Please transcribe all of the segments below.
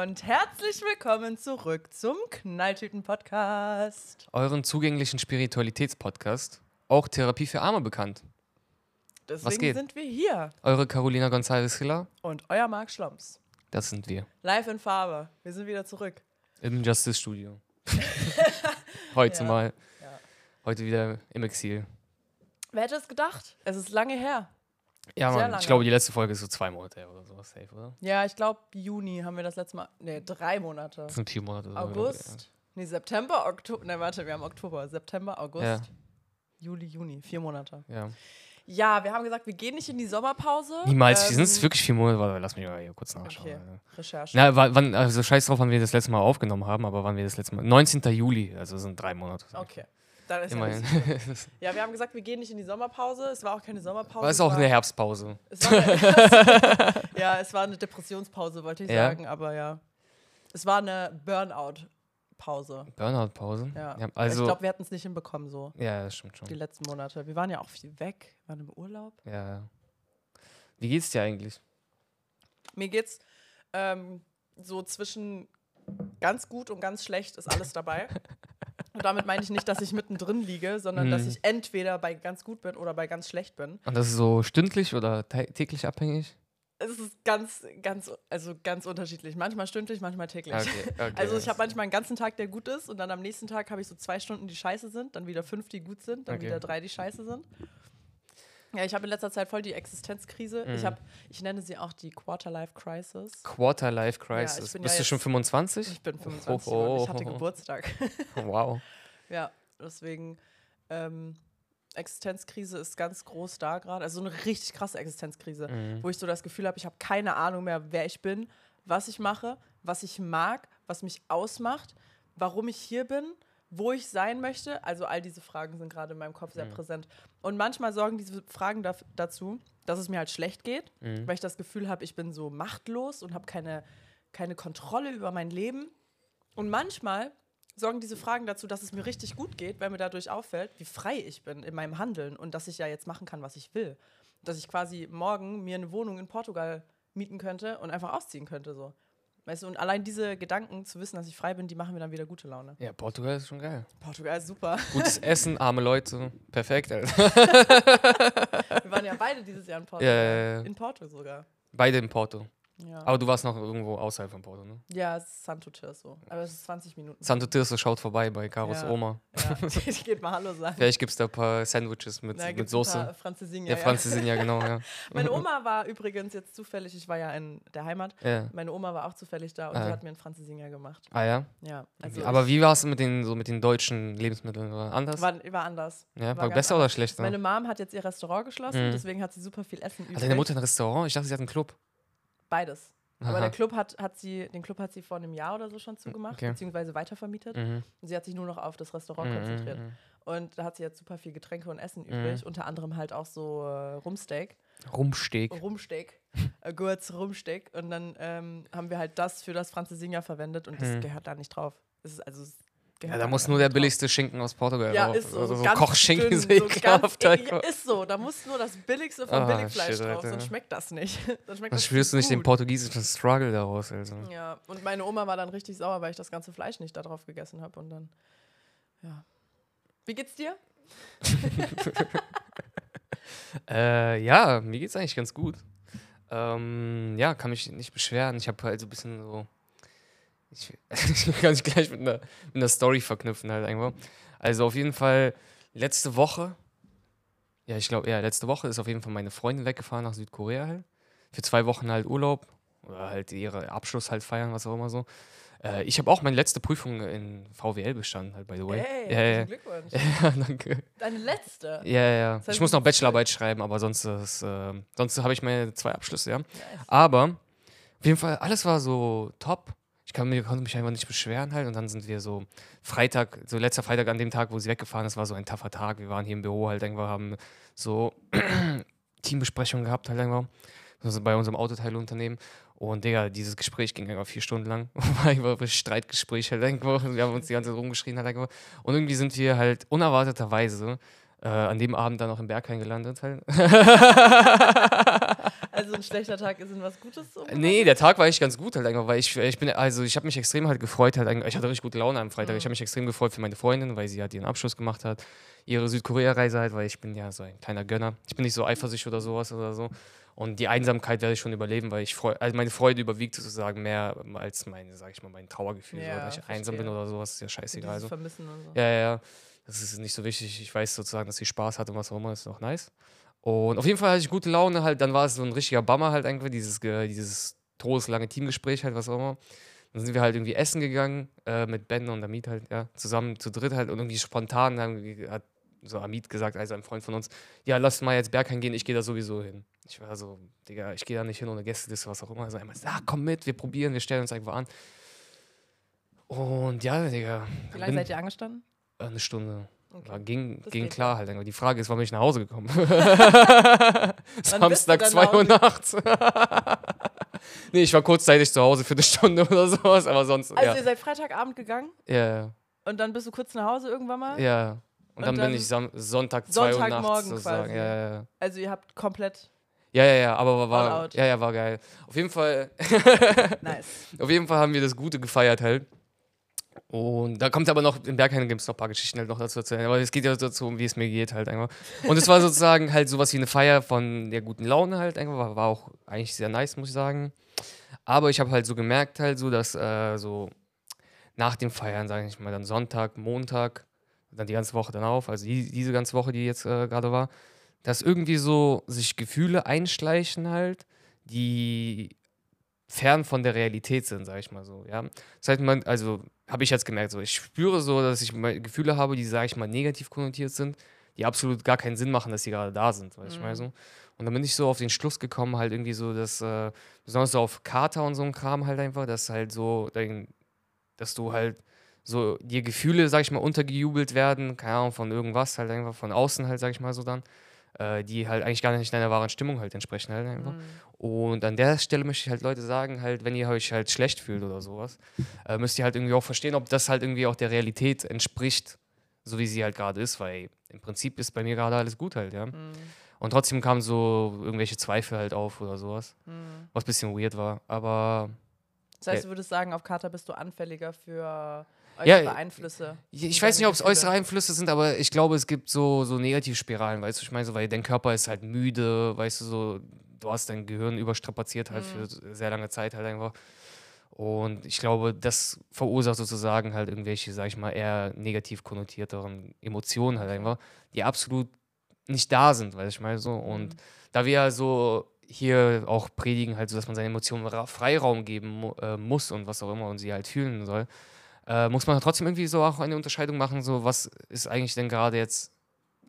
und herzlich willkommen zurück zum Knalltüten-Podcast. Euren zugänglichen Spiritualitätspodcast, auch Therapie für Arme bekannt. Deswegen sind wir hier Eure Carolina González Hiller, und euer Marc Schlomps. das sind wir. Live in Farbe. Wir sind wieder zurück. Im Justice Studio. Heute Ja. mal. Ja. Heute wieder im Exil. Wer hätte es gedacht? Es ist lange her. Ja, Mann, ich glaube, die letzte Folge ist so zwei Monate oder sowas, safe, oder? Ja, ich glaube, Juni haben wir das letzte Mal. Ne, drei Monate. Das sind vier Monate. oder so, August. Nee, September, Oktober. Ne, warte, wir haben Oktober. September, August, Ja. Juli, Juni. Vier Monate. Ja. Ja, wir haben gesagt, wir gehen nicht in die Sommerpause. Niemals. Ähm, Sind es wirklich vier Monate? Warte, lass mich mal hier kurz nachschauen. Okay. Recherche. Na, wa- wann, also scheiß drauf, wann wir das letzte Mal aufgenommen haben, aber wann wir das letzte Mal. 19. Juli, also sind drei Monate. Okay. Dann ist ja, Immerhin. so ja, wir haben gesagt, wir gehen nicht in die Sommerpause. Es war auch keine Sommerpause. Aber es es auch war, eine Herbstpause. Es war eine, ja, es war eine Depressionspause, wollte ich Ja. sagen, aber ja. Es war eine Burnout-Pause. Burnout-Pause? Ja. also, ich glaube, wir hätten es nicht hinbekommen, so ja, das stimmt schon. die letzten Monate. Wir waren ja auch viel weg, waren im Urlaub. Ja. ja. Wie geht's dir eigentlich? Mir geht's ähm, so zwischen ganz gut und ganz schlecht ist alles dabei. Und damit meine ich nicht, dass ich mittendrin liege, sondern dass Mhm. ich entweder bei ganz gut bin oder bei ganz schlecht bin. Und das ist so stündlich oder tä- täglich abhängig? Es ist ganz, ganz, also ganz unterschiedlich. Manchmal stündlich, manchmal täglich. Okay, okay. Also ich habe manchmal einen ganzen Tag, der gut ist und dann am nächsten Tag habe ich so zwei Stunden, die scheiße sind, dann wieder fünf, die gut sind, dann Okay. wieder drei, die scheiße sind. Ja, ich habe in letzter Zeit voll die Existenzkrise. Ich Mhm. habe, ich nenne sie auch die Quarter-Life Crisis. Quarter Life Ja, ich Bist ja du schon jetzt- 25? Ich bin 25 Oh, oh, und ich hatte oh, oh. Geburtstag. Wow. ja, deswegen ähm, Existenzkrise ist ganz groß da gerade. Also so eine richtig krasse Existenzkrise, Mhm. wo ich so das Gefühl habe, ich habe keine Ahnung mehr, wer ich bin, was ich mache, was ich mag, was mich ausmacht, warum ich hier bin, wo ich sein möchte. Also all diese Fragen sind gerade in meinem Kopf sehr Mhm. präsent. Und manchmal sorgen diese Fragen daf- dazu, dass es mir halt schlecht geht, Mhm. weil ich das Gefühl habe, ich bin so machtlos und habe keine, keine Kontrolle über mein Leben. Und manchmal sorgen diese Fragen dazu, dass es mir richtig gut geht, weil mir dadurch auffällt, wie frei ich bin in meinem Handeln und dass ich ja jetzt machen kann, was ich will. Dass ich quasi morgen mir eine Wohnung in Portugal mieten könnte und einfach ausziehen könnte. So. Weißt du, und allein diese Gedanken zu wissen, dass ich frei bin, die machen mir dann wieder gute Laune. Ja, Portugal ist schon geil. Portugal ist super. Gutes Essen, arme Leute. Perfekt, Alter. Wir waren ja beide dieses Jahr in Porto. Ja, ja, ja. In Porto sogar. Beide in Porto. Ja, Aber du warst noch irgendwo außerhalb von Porto, ne? ja es ist Santo Tirso. Aber es ist 20 Minuten. Santo Tirso schaut vorbei bei Karos Ja. Oma. Ja. Ich geht mal Hallo sagen. Vielleicht gibt es da ein paar Sandwiches mit, Na, mit ein Soße. Französischen, Ja, Französin, ja, genau, ja. Meine Oma war übrigens jetzt zufällig, ich war ja in der Heimat, ja. meine Oma war auch zufällig da und Ah. die hat mir einen Französinger gemacht. Ah ja? Ja, also Aber wie war es mit den, so mit den deutschen Lebensmitteln? War anders? war, war anders. war war, besser oder schlechter? Meine Mom hat jetzt ihr Restaurant geschlossen, Mhm. deswegen hat sie super viel Essen übrig. Hat deine Mutter ein Restaurant? Ich dachte, sie hat einen Club. Beides. Aber Aha. der Club hat, hat sie, den Club hat sie vor einem Jahr oder so schon zugemacht, Okay. beziehungsweise weitervermietet. Mhm. Und sie hat sich nur noch auf das Restaurant Mhm, konzentriert. mhm. Und da hat sie jetzt super viel Getränke und Essen übrig, unter anderem halt auch so äh, Rumsteak. Rumsteak. äh, Gurz Rumsteak. Und dann ähm, haben wir halt das für das Französinger verwendet und das Hm. gehört da nicht drauf. Das ist also es Ja, da muss nur der billigste Schinken aus Portugal Ja, drauf. ist so. Also so Kochschinken dünn, ist so ganz, ist so. Da muss nur das Billigste vom Ah, Billigfleisch shit, drauf, sonst schmeckt das nicht. Dann schmeckt das spürst du nicht den portugiesischen Struggle daraus. Also. Ja, und meine Oma war dann richtig sauer, weil ich das ganze Fleisch nicht da drauf gegessen habe. Und dann, ja. Wie geht's dir? Äh, ja, mir geht's eigentlich ganz gut. Ähm, ja, kann mich nicht beschweren. Ich habe halt so ein bisschen so. Ich, ich kann mich gleich mit einer, mit einer Story verknüpfen, halt einfach. Also auf jeden Fall letzte Woche. Ja, ich glaube, ja, letzte Woche ist auf jeden Fall meine Freundin weggefahren nach Südkorea halt. Für zwei Wochen halt Urlaub. Oder halt ihre Abschluss halt feiern, was auch immer so. Äh, ich habe auch meine letzte Prüfung in VWL bestanden, halt, by the way. Hey, ja, ja, Glückwunsch. ja, danke. Deine letzte. Ja, ja, ja. Das heißt, ich muss noch Bachelorarbeit schreiben, aber sonst, ist, äh, sonst habe ich meine zwei Abschlüsse, ja. Nice. Aber auf jeden Fall, alles war so top. Ich kann, konnte mich einfach nicht beschweren halt. Und dann sind wir so Freitag, so letzter Freitag an dem Tag, wo sie weggefahren ist, war so ein taffer Tag. Wir waren hier im Büro halt irgendwo, haben so Teambesprechungen gehabt halt irgendwo. Also bei unserem Autoteilunternehmen. Und Digga, dieses Gespräch ging einfach vier Stunden lang. War ein Streitgespräch halt irgendwo. Wir haben uns die ganze Zeit rumgeschrien halt irgendwo. Und irgendwie sind wir halt unerwarteterweise äh, an dem Abend dann auch im Berghain gelandet halt. Also ein schlechter Tag ist in was Gutes? So Nee, der Tag war echt ganz gut halt einfach, weil ich, ich bin, also ich habe mich extrem halt gefreut halt, ich hatte richtig gute Laune am Freitag. Ich habe mich extrem gefreut für meine Freundin, weil sie halt ihren Abschluss gemacht hat, ihre Südkorea-Reise halt, weil ich bin ja so ein kleiner Gönner. Ich bin nicht so eifersüchtig oder sowas oder so. Und die Einsamkeit werde ich schon überleben, weil ich freu, also meine Freude überwiegt sozusagen mehr als meine, sag ich mal, mein Trauergefühl, Ja, so, dass ich einsam bin oder sowas, ist ja scheißegal. Dieses So. Vermissen und so. Ja, ja, ja. Das ist nicht so wichtig. Ich weiß sozusagen, dass sie Spaß hat und was auch immer, ist auch nice. Und auf jeden Fall hatte ich gute Laune halt. Dann war es so ein richtiger Bummer halt irgendwie, dieses, dieses todeslange Teamgespräch halt, was auch immer. Dann sind wir halt irgendwie essen gegangen äh, mit Ben und Amit halt, ja, zusammen zu dritt halt und irgendwie spontan haben, hat so Amit gesagt, also ein Freund von uns, ja, lass mal jetzt Bergheim gehen, ich gehe da sowieso hin. Ich war so, Digga, ich gehe da nicht hin ohne Gästeliste, was auch immer. Also einmal, ja, komm mit, wir probieren, wir stellen uns einfach an. Und ja, Digga. Wie lange seid ihr angestanden? Eine Stunde. Okay. War, ging Das ging klar halt. Die Frage ist, wann bin ich nach Hause gekommen? Samstag, dann 2 nach Uhr nachts. nee, ich war kurzzeitig zu Hause für eine Stunde oder sowas, aber sonst, Also ja. ihr seid Freitagabend gegangen ja. und dann bist du kurz nach Hause irgendwann mal? Ja. Und, Und dann, dann bin ich Sam Sonntag, 2 Uhr nachts Sonntagmorgen sozusagen. quasi. Ja, ja, ja. Also ihr habt komplett Ja, ja, ja, aber war, war, ja, ja, war geil. Auf jeden Fall, nice. auf jeden Fall haben wir das Gute gefeiert halt. Und da kommt aber noch, in Bergheim gibt es noch ein paar Geschichten halt noch dazu erzählen. Aber es geht ja dazu, wie es mir geht halt einfach. Und es war sozusagen halt sowas wie eine Feier von der guten Laune halt einfach. War, war auch eigentlich sehr nice, muss ich sagen. Aber ich habe halt so gemerkt halt so, dass äh, so nach dem Feiern, sage ich mal, dann Sonntag, Montag, dann die ganze Woche dann auf, also die, diese ganze Woche, die jetzt äh, gerade war, dass irgendwie so sich Gefühle einschleichen halt, die fern von der Realität sind, sage ich mal so, ja. Das heißt, man, also habe ich jetzt gemerkt, so, ich spüre so, dass ich Gefühle habe, die, sage ich mal, negativ konnotiert sind, die absolut gar keinen Sinn machen, dass sie gerade da sind, weißt du, ich meine so. Und dann bin ich so auf den Schluss gekommen, halt irgendwie so, dass, äh, besonders so auf Kater und so ein Kram halt einfach, dass halt so, dein, dass du halt so dir Gefühle, sag ich mal, untergejubelt werden, keine Ahnung, von irgendwas, halt einfach von außen halt, sag ich mal so dann, äh, die halt eigentlich gar nicht deiner wahren Stimmung halt entsprechen halt einfach. Und an der Stelle möchte ich halt Leute sagen, halt, wenn ihr euch halt schlecht fühlt oder sowas, äh, müsst ihr halt irgendwie auch verstehen, ob das halt irgendwie auch der Realität entspricht, so wie sie halt gerade ist, weil im Prinzip ist bei mir gerade alles gut halt, ja. Und trotzdem kamen so irgendwelche Zweifel halt auf oder sowas, was ein bisschen weird war, aber Das heißt, du würdest sagen, auf Kater bist du anfälliger für Ja, äußere Einflüsse. Ich, ich weiß nicht, ob es äußere Einflüsse sind, aber ich glaube, es gibt so, so Negativspiralen, weißt du, ich meine, so, weil dein Körper ist halt müde, weißt du, so, du hast dein Gehirn überstrapaziert halt Mhm. für sehr lange Zeit halt einfach. Und ich glaube, das verursacht sozusagen halt irgendwelche, sag ich mal, eher negativ konnotierteren Emotionen halt einfach, die absolut nicht da sind, weißt du, ich meine so. Und Mhm. da wir ja so hier auch predigen, halt so, dass man seinen Emotionen Ra Freiraum geben äh, muss und was auch immer und sie halt fühlen soll, äh, muss man trotzdem irgendwie so auch eine Unterscheidung machen, so was ist eigentlich denn gerade jetzt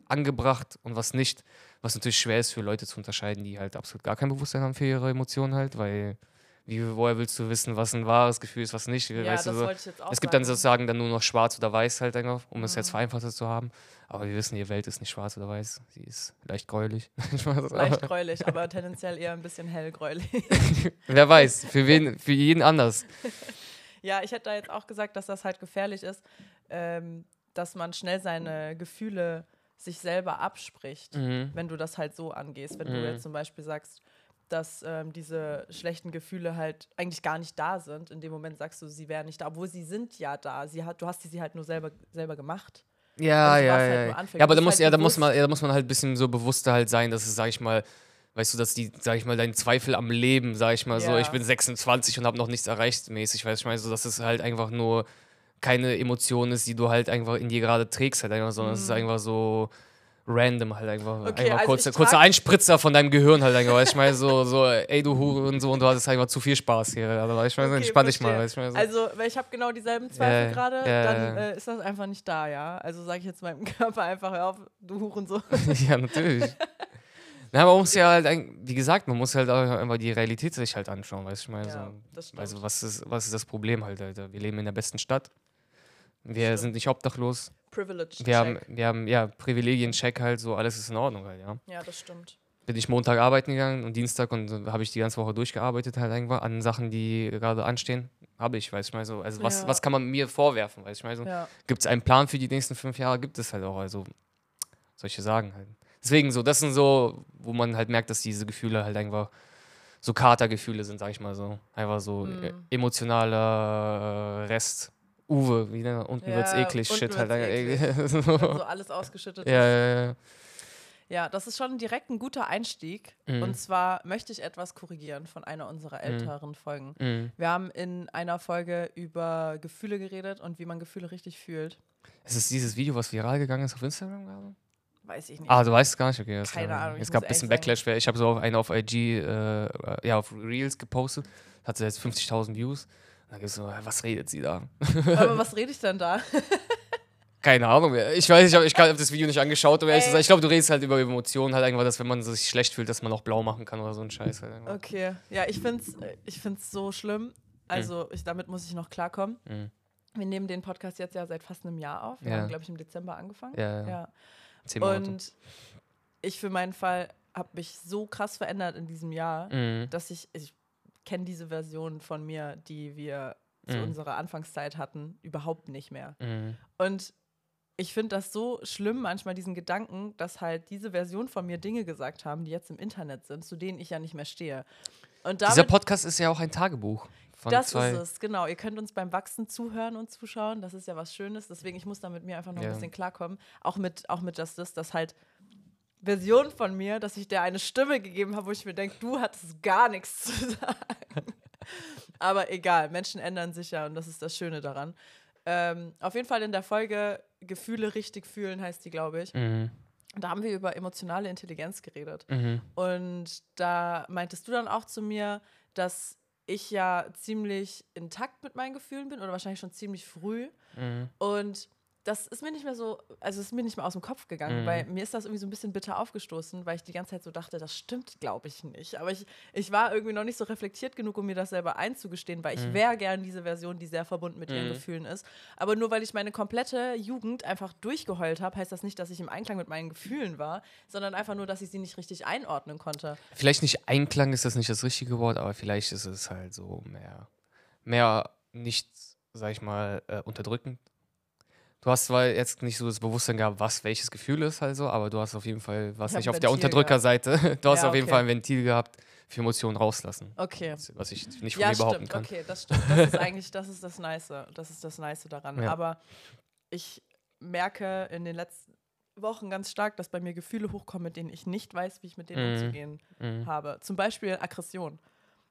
angebracht und was nicht, was natürlich schwer ist für Leute zu unterscheiden, die halt absolut gar kein Bewusstsein haben für ihre Emotionen halt, weil wie, woher willst du wissen, was ein wahres Gefühl ist, was nicht? Ja, weißt das du, so. wollte ich jetzt auch Es gibt dann sagen. sozusagen dann nur noch schwarz oder weiß halt einfach, um es jetzt Mhm. vereinfacht zu haben. Aber wir wissen, die Welt ist nicht schwarz oder weiß, sie ist leicht gräulich. Leicht gräulich, aber tendenziell eher ein bisschen hellgräulich. Wer weiß, für wen, für jeden anders. Ja, ich hätte da jetzt auch gesagt, dass das halt gefährlich ist, ähm, dass man schnell seine Gefühle sich selber abspricht, Mhm. wenn du das halt so angehst. Wenn Mhm. du jetzt zum Beispiel sagst, dass ähm, diese schlechten Gefühle halt eigentlich gar nicht da sind. In dem Moment sagst du, sie wären nicht da, obwohl sie sind ja da. Sie hat, du hast sie halt nur selber, selber gemacht. Ja, Und du ja, halt ja. ja, aber da muss, halt ja, da muss man, ja, da muss man halt ein bisschen so bewusster halt sein, dass es, sag ich mal, weißt du, dass die, sag ich mal, dein Zweifel am Leben, sag ich mal so, Ja. ich bin 26 und habe noch nichts erreicht mäßig, weißt du, ich meine, so, dass es halt einfach nur keine Emotion ist, die du halt einfach in dir gerade trägst, halt einfach, sondern es ist einfach so random halt einfach. Mhm. Okay, einfach also kurzer, ich kurzer Einspritzer von deinem Gehirn halt einfach, weißt du, ich meine, so, so, ey du Hure und so und du hattest einfach zu viel Spaß hier, also, weißt du, ich meine, so, Okay, entspann dich mal, verstehe. weißt du, ich meine, so. Also, weil ich habe genau dieselben Zweifel Ja, gerade, ja, dann äh, ist das einfach nicht da, ja. Also sage ich jetzt meinem Körper einfach, hör auf, du Hurensohn. ja, natürlich. Na, man muss ja halt, wie gesagt, man muss halt auch einfach die Realität sich halt anschauen, weißt du, ich meine, Ja, so, also was ist, was ist das Problem halt, Alter? Wir leben in der besten Stadt. Wir Stimmt. sind nicht obdachlos. Privilege. Wir haben, wir haben, ja, Privilegien-Check halt, so alles ist in Ordnung halt, ja. Ja, das stimmt. Bin ich Montag arbeiten gegangen und Dienstag und so habe ich die ganze Woche durchgearbeitet halt einfach an Sachen, die gerade anstehen. Habe ich, weiß ich mal so. Also was, Ja. was kann man mir vorwerfen, weiß ich mal so. Ja. Gibt es einen Plan für die nächsten fünf Jahre? Gibt es halt auch. Also solche Sagen halt. Deswegen so, das sind so, wo man halt merkt, dass diese Gefühle halt einfach so Katergefühle sind, sag ich mal so. Einfach so Mhm. emotionaler äh, Rest. Uwe, wie ne? unten Ja, wird's eklig, unten shit halt. wird's so. Wenn so alles ausgeschüttet ja, ist. ja, ja. Ja, das ist schon direkt ein guter Einstieg. Mhm. Und zwar möchte ich etwas korrigieren von einer unserer älteren Folgen. Mhm. Wir haben in einer Folge über Gefühle geredet und wie man Gefühle richtig fühlt. Es ist dieses Video, was viral gegangen ist auf Instagram gerade? Weiß ich nicht. Ah, du weißt es gar nicht, okay. das Keine. Ahnung, Es gab ein bisschen Backlash. weil Ich habe so einen auf IG, äh, ja, auf Reels gepostet. Hat sie jetzt 50.000 Views. Da gibt es so, was redet sie da? Aber was rede ich denn da? Keine Ahnung mehr. Ich weiß, ich habe ich hab das Video nicht angeschaut, um ehrlich sein. Ich glaube, du redest halt über Emotionen, halt einfach, dass wenn man sich schlecht fühlt, dass man auch blau machen kann oder so ein Scheiß. Halt. Okay. Ja, ich finde es ich find's so schlimm. Also, ich, damit muss ich noch klarkommen. Mhm. Wir nehmen den Podcast jetzt ja seit fast einem Jahr auf. Wir Ja. haben, glaube ich, im Dezember angefangen. Ja, ja. ja. Zehn Monate. Und ich für meinen Fall habe mich so krass verändert in diesem Jahr, Mhm. dass ich, ich kenne diese Version von mir, die wir zu Mhm. unserer Anfangszeit hatten, überhaupt nicht mehr. Mhm. Und ich finde das so schlimm, manchmal diesen Gedanken, dass halt diese Version von mir Dinge gesagt haben, die jetzt im Internet sind, zu denen ich ja nicht mehr stehe. Und Dieser damit, Podcast ist ja auch ein Tagebuch. Von das zwei. ist es, genau. Ihr könnt uns beim Wachsen zuhören und zuschauen. Das ist ja was Schönes. Deswegen, ich muss da mit mir einfach noch Ja. ein bisschen klarkommen. Auch mit, auch mit das, das, das halt Version von mir, dass ich der eine Stimme gegeben habe, wo ich mir denke, du hattest gar nichts zu sagen. Aber egal, Menschen ändern sich ja und das ist das Schöne daran. Ähm, auf jeden Fall in der Folge Gefühle richtig fühlen heißt die, glaube ich. Mhm. Da haben wir über emotionale Intelligenz geredet. Mhm. Und da meintest du dann auch zu mir, dass ich ja ziemlich intakt mit meinen Gefühlen bin oder wahrscheinlich schon ziemlich früh. Mhm. Und das ist mir nicht mehr so, also ist mir nicht mehr aus dem Kopf gegangen, Mhm. weil mir ist das irgendwie so ein bisschen bitter aufgestoßen, weil ich die ganze Zeit so dachte, das stimmt, glaube ich nicht. Aber ich, ich war irgendwie noch nicht so reflektiert genug, um mir das selber einzugestehen, weil ich Mhm. wäre gern diese Version, die sehr verbunden mit ihren Mhm. Gefühlen ist. Aber nur weil ich meine komplette Jugend einfach durchgeheult habe, heißt das nicht, dass ich im Einklang mit meinen Gefühlen war, sondern einfach nur, dass ich sie nicht richtig einordnen konnte. Vielleicht nicht Einklang ist das nicht das richtige Wort, aber vielleicht ist es halt so mehr, mehr nicht, sag ich mal, äh, unterdrückend. Du hast zwar jetzt nicht so das Bewusstsein gehabt, was welches Gefühl ist, halt so, aber du hast auf jeden Fall, was nicht auf der Unterdrückerseite, du hast Ja, auf jeden okay. Fall ein Ventil gehabt für Emotionen rauslassen. Okay. Was ich nicht von Ja, mir behaupten stimmt, kann. okay, das stimmt. Das ist eigentlich, das ist das Nice. Das ist das Nice daran. Ja. Aber ich merke in den letzten Wochen ganz stark, dass bei mir Gefühle hochkommen, mit denen ich nicht weiß, wie ich mit denen Mhm. umzugehen Mhm. habe. Zum Beispiel Aggression.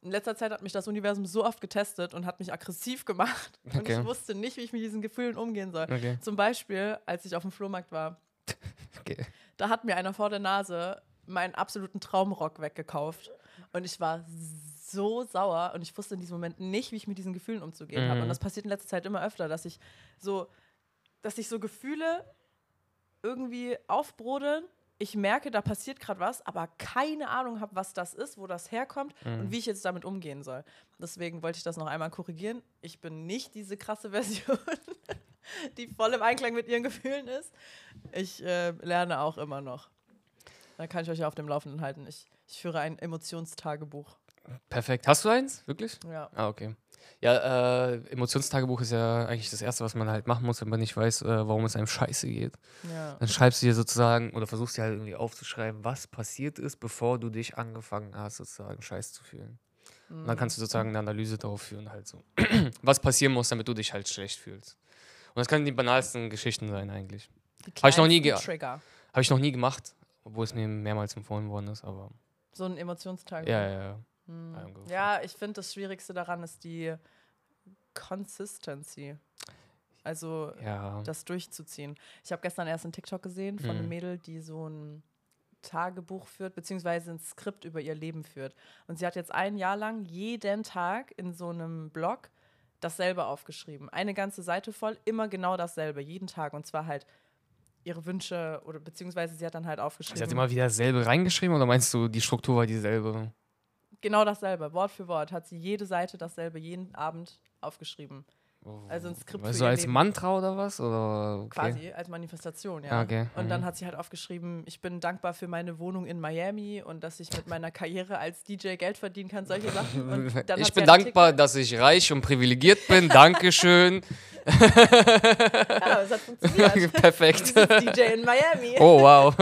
In letzter Zeit hat mich das Universum so oft getestet und hat mich aggressiv gemacht. Und Okay. ich wusste nicht, wie ich mit diesen Gefühlen umgehen soll. Okay. Zum Beispiel, als ich auf dem Flohmarkt war, okay. da hat mir einer vor der Nase meinen absoluten Traumrock weggekauft. Und ich war so sauer und ich wusste in diesem Moment nicht, wie ich mit diesen Gefühlen umzugehen habe. Mhm. Und das passiert in letzter Zeit immer öfter, dass ich so, dass ich so Gefühle irgendwie aufbrodeln. Ich merke, da passiert gerade was, aber keine Ahnung habe, was das ist, wo das herkommt Mhm. und wie ich jetzt damit umgehen soll. Deswegen wollte ich das noch einmal korrigieren. Ich bin nicht diese krasse Version, die voll im Einklang mit ihren Gefühlen ist. Ich äh, lerne auch immer noch. Da kann ich euch ja auf dem Laufenden halten. Ich, ich führe ein Emotionstagebuch. Perfekt. Hast du eins? Wirklich? Ja. Ah, okay. Ja, äh, Emotionstagebuch ist ja eigentlich das Erste, was man halt machen muss, wenn man nicht weiß, äh, warum es einem scheiße geht. ja. Dann schreibst du dir sozusagen oder versuchst dir halt irgendwie aufzuschreiben, was passiert ist, bevor du dich angefangen hast, sozusagen scheiße zu fühlen. Und dann kannst du sozusagen eine Analyse darauf führen, halt so. was passieren muss, damit du dich halt schlecht fühlst. Und das können die banalsten Geschichten sein, eigentlich. Die Hab ich noch nie kleinsten ge- Trigger. Habe ich noch nie gemacht, obwohl es mir mehrmals empfohlen worden ist, aber So ein Emotionstagebuch. ja, ja, ja. Hm. Ja, ich finde, das Schwierigste daran ist die Consistency. Also Ja. das durchzuziehen. Ich habe gestern erst einen TikTok gesehen von einem Mhm. Mädel, die so ein Tagebuch führt, beziehungsweise ein Skript über ihr Leben führt. Und sie hat jetzt ein Jahr lang jeden Tag in so einem Blog dasselbe aufgeschrieben. Eine ganze Seite voll, immer genau dasselbe, jeden Tag. Und zwar halt ihre Wünsche oder beziehungsweise sie hat dann halt aufgeschrieben. Sie hat immer wieder dasselbe reingeschrieben oder meinst du, die Struktur war dieselbe? Genau dasselbe, Wort für Wort, hat sie jede Seite dasselbe jeden Abend aufgeschrieben. Also ein Skript für so ihr als Leben. Mantra oder was? Oder okay. Quasi als Manifestation, ja. Ah, okay. Und dann Mhm. hat sie halt aufgeschrieben, ich bin dankbar für meine Wohnung in Miami und dass ich mit meiner Karriere als DJ Geld verdienen kann, solche Sachen. Ich bin halt dankbar, dass ich reich und privilegiert bin. Dankeschön. Ja, es hat funktioniert. Perfekt. DJ in Miami. Oh, wow.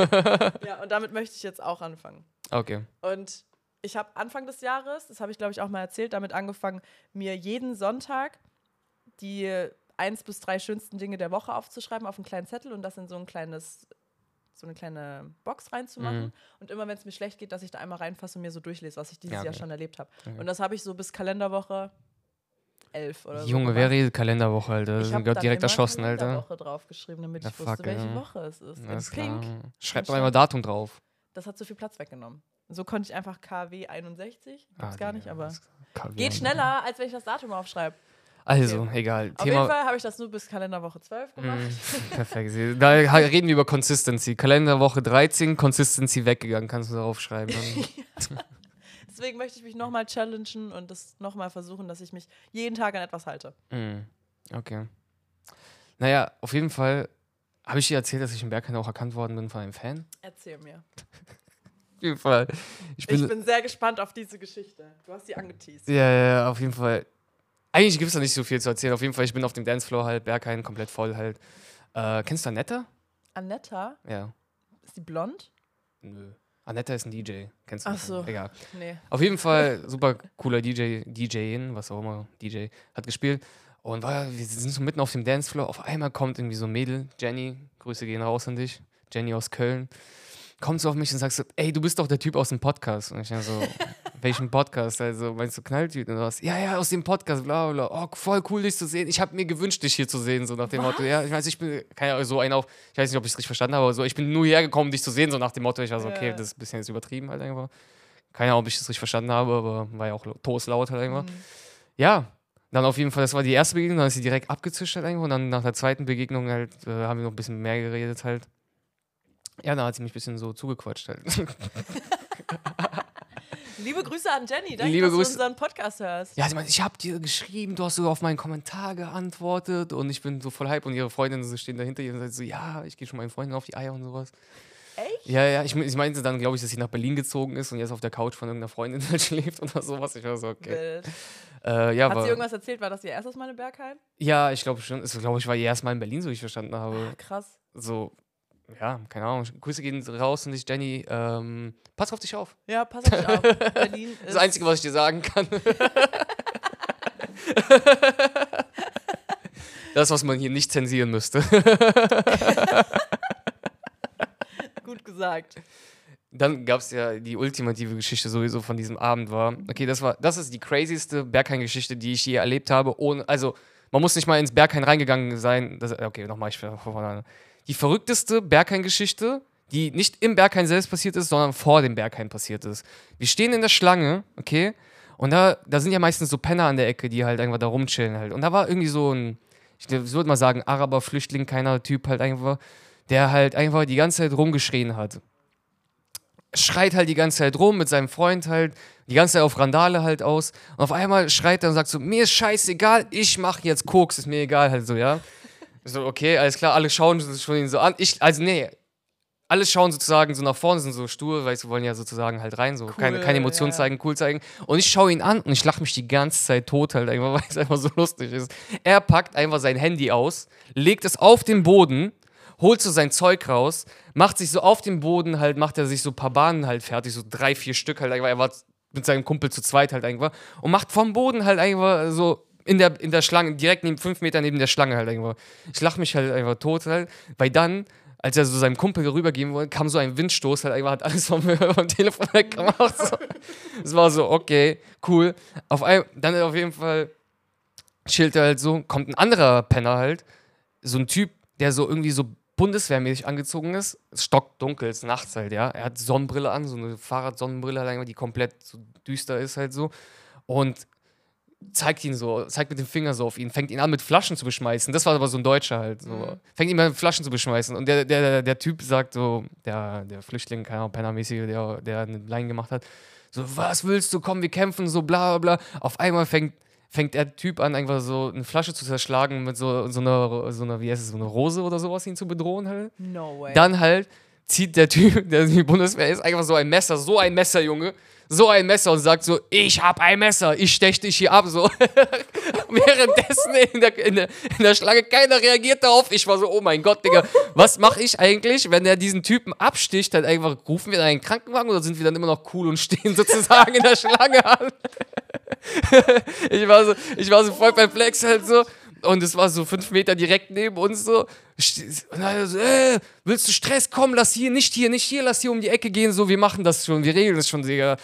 Ja, und damit möchte ich jetzt auch anfangen. Okay. Und ich habe Anfang des Jahres, das habe ich glaube ich auch mal erzählt, damit angefangen, mir jeden Sonntag die eins bis drei schönsten Dinge der Woche aufzuschreiben auf einen kleinen Zettel und das in so ein kleines so eine kleine Box reinzumachen Mhm. und immer wenn es mir schlecht geht, dass ich da einmal reinfasse und mir so durchlese, was ich dieses Ja, Jahr okay. schon erlebt habe. Okay. Und das habe ich so bis Kalenderwoche 11 oder so. Junge, wer redet Kalenderwoche, Alter? Ich Ich hab Gott dann direkt erschossen, Alter. Kalenderwoche draufgeschrieben, damit Na, ich wusste, fuck, welche ja. Woche es ist. In Pink. klar. Schreibt doch einmal Datum drauf. Das hat zu viel Platz weggenommen. So konnte ich einfach KW 61, gibt's Ah, gar nicht, aber alles klar. geht schneller, als wenn ich das Datum aufschreibe. Also, egal. Auf jeden. Fall habe ich das nur bis Kalenderwoche 12 gemacht. Mm, perfekt. Da reden wir über Consistency. Kalenderwoche 13, Consistency weggegangen, kannst du darauf schreiben. Deswegen möchte ich mich nochmal challengen und das nochmal versuchen, dass ich mich jeden Tag an etwas halte. Mm, okay. Naja, auf jeden Fall habe ich dir erzählt, dass ich in Bergheim auch erkannt worden bin von einem Fan. Erzähl mir. Auf jeden Fall. Ich bin, Ich bin sehr gespannt auf diese Geschichte. Du hast sie angeteased. ja, ja, ja, auf jeden Fall. Eigentlich gibt es da nicht so viel zu erzählen. Auf jeden Fall, ich bin auf dem Dancefloor halt, Bergheim komplett voll halt. Äh, kennst du Anetta? Annetta, Ja. ist die blond? Nö. Anetta ist ein DJ. Kennst du? Ach so. Egal. Nee. Auf jeden Fall super cooler DJ, DJin, was auch immer, DJ, hat gespielt. Und war, wir sind so mitten auf dem Dancefloor. Auf einmal kommt irgendwie so ein Mädel, Jenny, Grüße gehen raus an dich, Jenny aus Köln. Kommt so auf mich und sagt so, ey, du bist doch der Typ aus dem Podcast. Und ich dann so, welchen Podcast? Also, meinst du Knalltüten oder was? Ja, ja, aus dem Podcast, bla bla. Oh, voll cool, dich zu sehen. Ich habe mir gewünscht, dich hier zu sehen, so nach dem Motto. Ja, ich weiß, ich bin, keine Ahnung, so einer auf, ich weiß nicht, ob ich es richtig verstanden habe, aber so, ich bin nur hierher gekommen, dich zu sehen, so nach dem Motto. Ich war so, okay, Ja. das ist ein bisschen jetzt übertrieben halt einfach. Keine Ahnung, ob ich das richtig verstanden habe, aber war ja auch toastlaut halt einfach. Mhm. Ja, dann auf jeden Fall, das war die erste Begegnung, dann ist sie direkt abgezischt halt irgendwo und dann nach der zweiten Begegnung halt äh, haben wir noch ein bisschen mehr geredet halt. Ja, dann hat sie mich ein bisschen so zugequatscht halt. Liebe Grüße an Jenny. Danke, Liebe dass Grüße. du unseren Podcast hörst. Ja, sie meinte, ich habe dir geschrieben, du hast sogar auf meinen Kommentar geantwortet und ich bin so voll hype und ihre Freundinnen so stehen dahinter ihr und sagt so, ja, ich gehe schon meinen Freunden auf die Eier und sowas. Echt? Ja, ja, ich, ich meinte dann, glaube ich, dass sie nach Berlin gezogen ist und jetzt auf der Couch von irgendeiner Freundin halt schläft oder sowas. Ich war so, okay. Äh, ja, Hat war, sie irgendwas erzählt? War das ihr erstes Mal in Bergheim? ja, ich glaube schon. Es glaube ich war ihr erst mal in Berlin, so wie ich verstanden habe. Ah, krass. so, ja, keine Ahnung. Grüße gehen raus und ich, Jenny, ähm, pass auf dich auf. Ja, pass auf dich auf. Berlin ist Das Einzige, was ich dir sagen kann. das, was man hier nicht zensieren müsste. gut gesagt. Dann gab es ja die ultimative Geschichte sowieso von diesem Abend war. Okay, das war, das ist die crazyste Berghain-Geschichte, die ich je erlebt habe. Ohne, also, man muss nicht mal ins Berghain reingegangen sein. Das, okay, nochmal, ich von. Die verrückteste Berghain-Geschichte, die nicht im Berghain selbst passiert ist, sondern vor dem Berghain passiert ist. Wir stehen in der Schlange, okay, und da, da sind ja meistens so Penner an der Ecke, die halt einfach da rumchillen halt. Und da war irgendwie so ein, ich würde mal sagen, Araber, Flüchtling, keiner Typ halt einfach, der halt einfach die ganze Zeit rumgeschrien hat schreit halt die ganze Zeit rum mit seinem Freund halt, die ganze Zeit auf Randale halt aus. Und auf einmal schreit er und sagt so, mir ist scheißegal, ich mach jetzt Koks, ist mir egal halt so, ja. So, okay, alles klar, alle schauen schon ihn so an. Ich, also nee, alle schauen sozusagen so nach vorne, sind so stur, weil sie wollen ja sozusagen halt rein, so keine, keine Emotionen ja. zeigen, cool zeigen. Und ich schaue ihn an und ich lache mich die ganze Zeit tot halt einfach, weil es einfach so lustig ist. Er packt einfach sein Handy aus, legt es auf den Boden, holt so sein Zeug raus, macht sich so auf dem Boden halt, macht er sich so ein paar Bahnen halt fertig, so drei, vier Stück halt einfach. Er war mit seinem Kumpel zu zweit halt einfach und macht vom Boden halt einfach so in der, in der Schlange, direkt neben fünf Meter neben der Schlange halt einfach. Ich lach mich halt einfach tot halt, weil dann, als er so seinem Kumpel rübergehen wollte, kam so ein Windstoß halt einfach, hat alles vom, vom Telefon weggemacht. So. Es war so, okay, cool. Auf ein, dann auf jeden Fall chillt er halt so, kommt ein anderer Penner halt, so ein Typ, der so irgendwie so bundeswehrmäßig angezogen ist, ist stockdunkel, ist nachts halt, ja. Er hat Sonnenbrille an, so eine Fahrradsonnenbrille, halt, die komplett so düster ist halt so. Und zeigt ihn so, zeigt mit dem Finger so auf ihn, fängt ihn an mit Flaschen zu beschmeißen. Das war aber so ein Deutscher halt. So. Mhm. Fängt ihn an mit Flaschen zu beschmeißen. Und der, der, der, Typ sagt so, der, der Flüchtling, keine Ahnung, Pennermäßige, der, der eine Line gemacht hat, so, was willst du, komm, wir kämpfen, so bla bla bla. Auf einmal fängt, fängt der Typ an, einfach so eine Flasche zu zerschlagen mit so, so, einer, so einer, wie heißt es, so eine Rose oder sowas, ihn zu bedrohen halt. No way. Dann halt zieht der Typ, der in die Bundeswehr ist, einfach so ein Messer, so ein Messer, Junge, so ein Messer und sagt so, ich hab ein Messer, ich stech dich hier ab, so. Währenddessen in der, in, der, in der Schlange, keiner reagiert darauf. Ich war so, oh mein Gott, Digga, was mache ich eigentlich, wenn er diesen Typen absticht, dann einfach, rufen wir dann einen Krankenwagen oder sind wir dann immer noch cool und stehen sozusagen in der Schlange an? ich, war so, ich war so voll perplex halt so. Und es war so fünf Meter direkt neben uns so. Und dann so, äh, willst du Stress? Komm, lass hier, nicht hier, nicht hier, lass hier um die Ecke gehen. So, wir machen das schon, wir regeln das schon, Digga.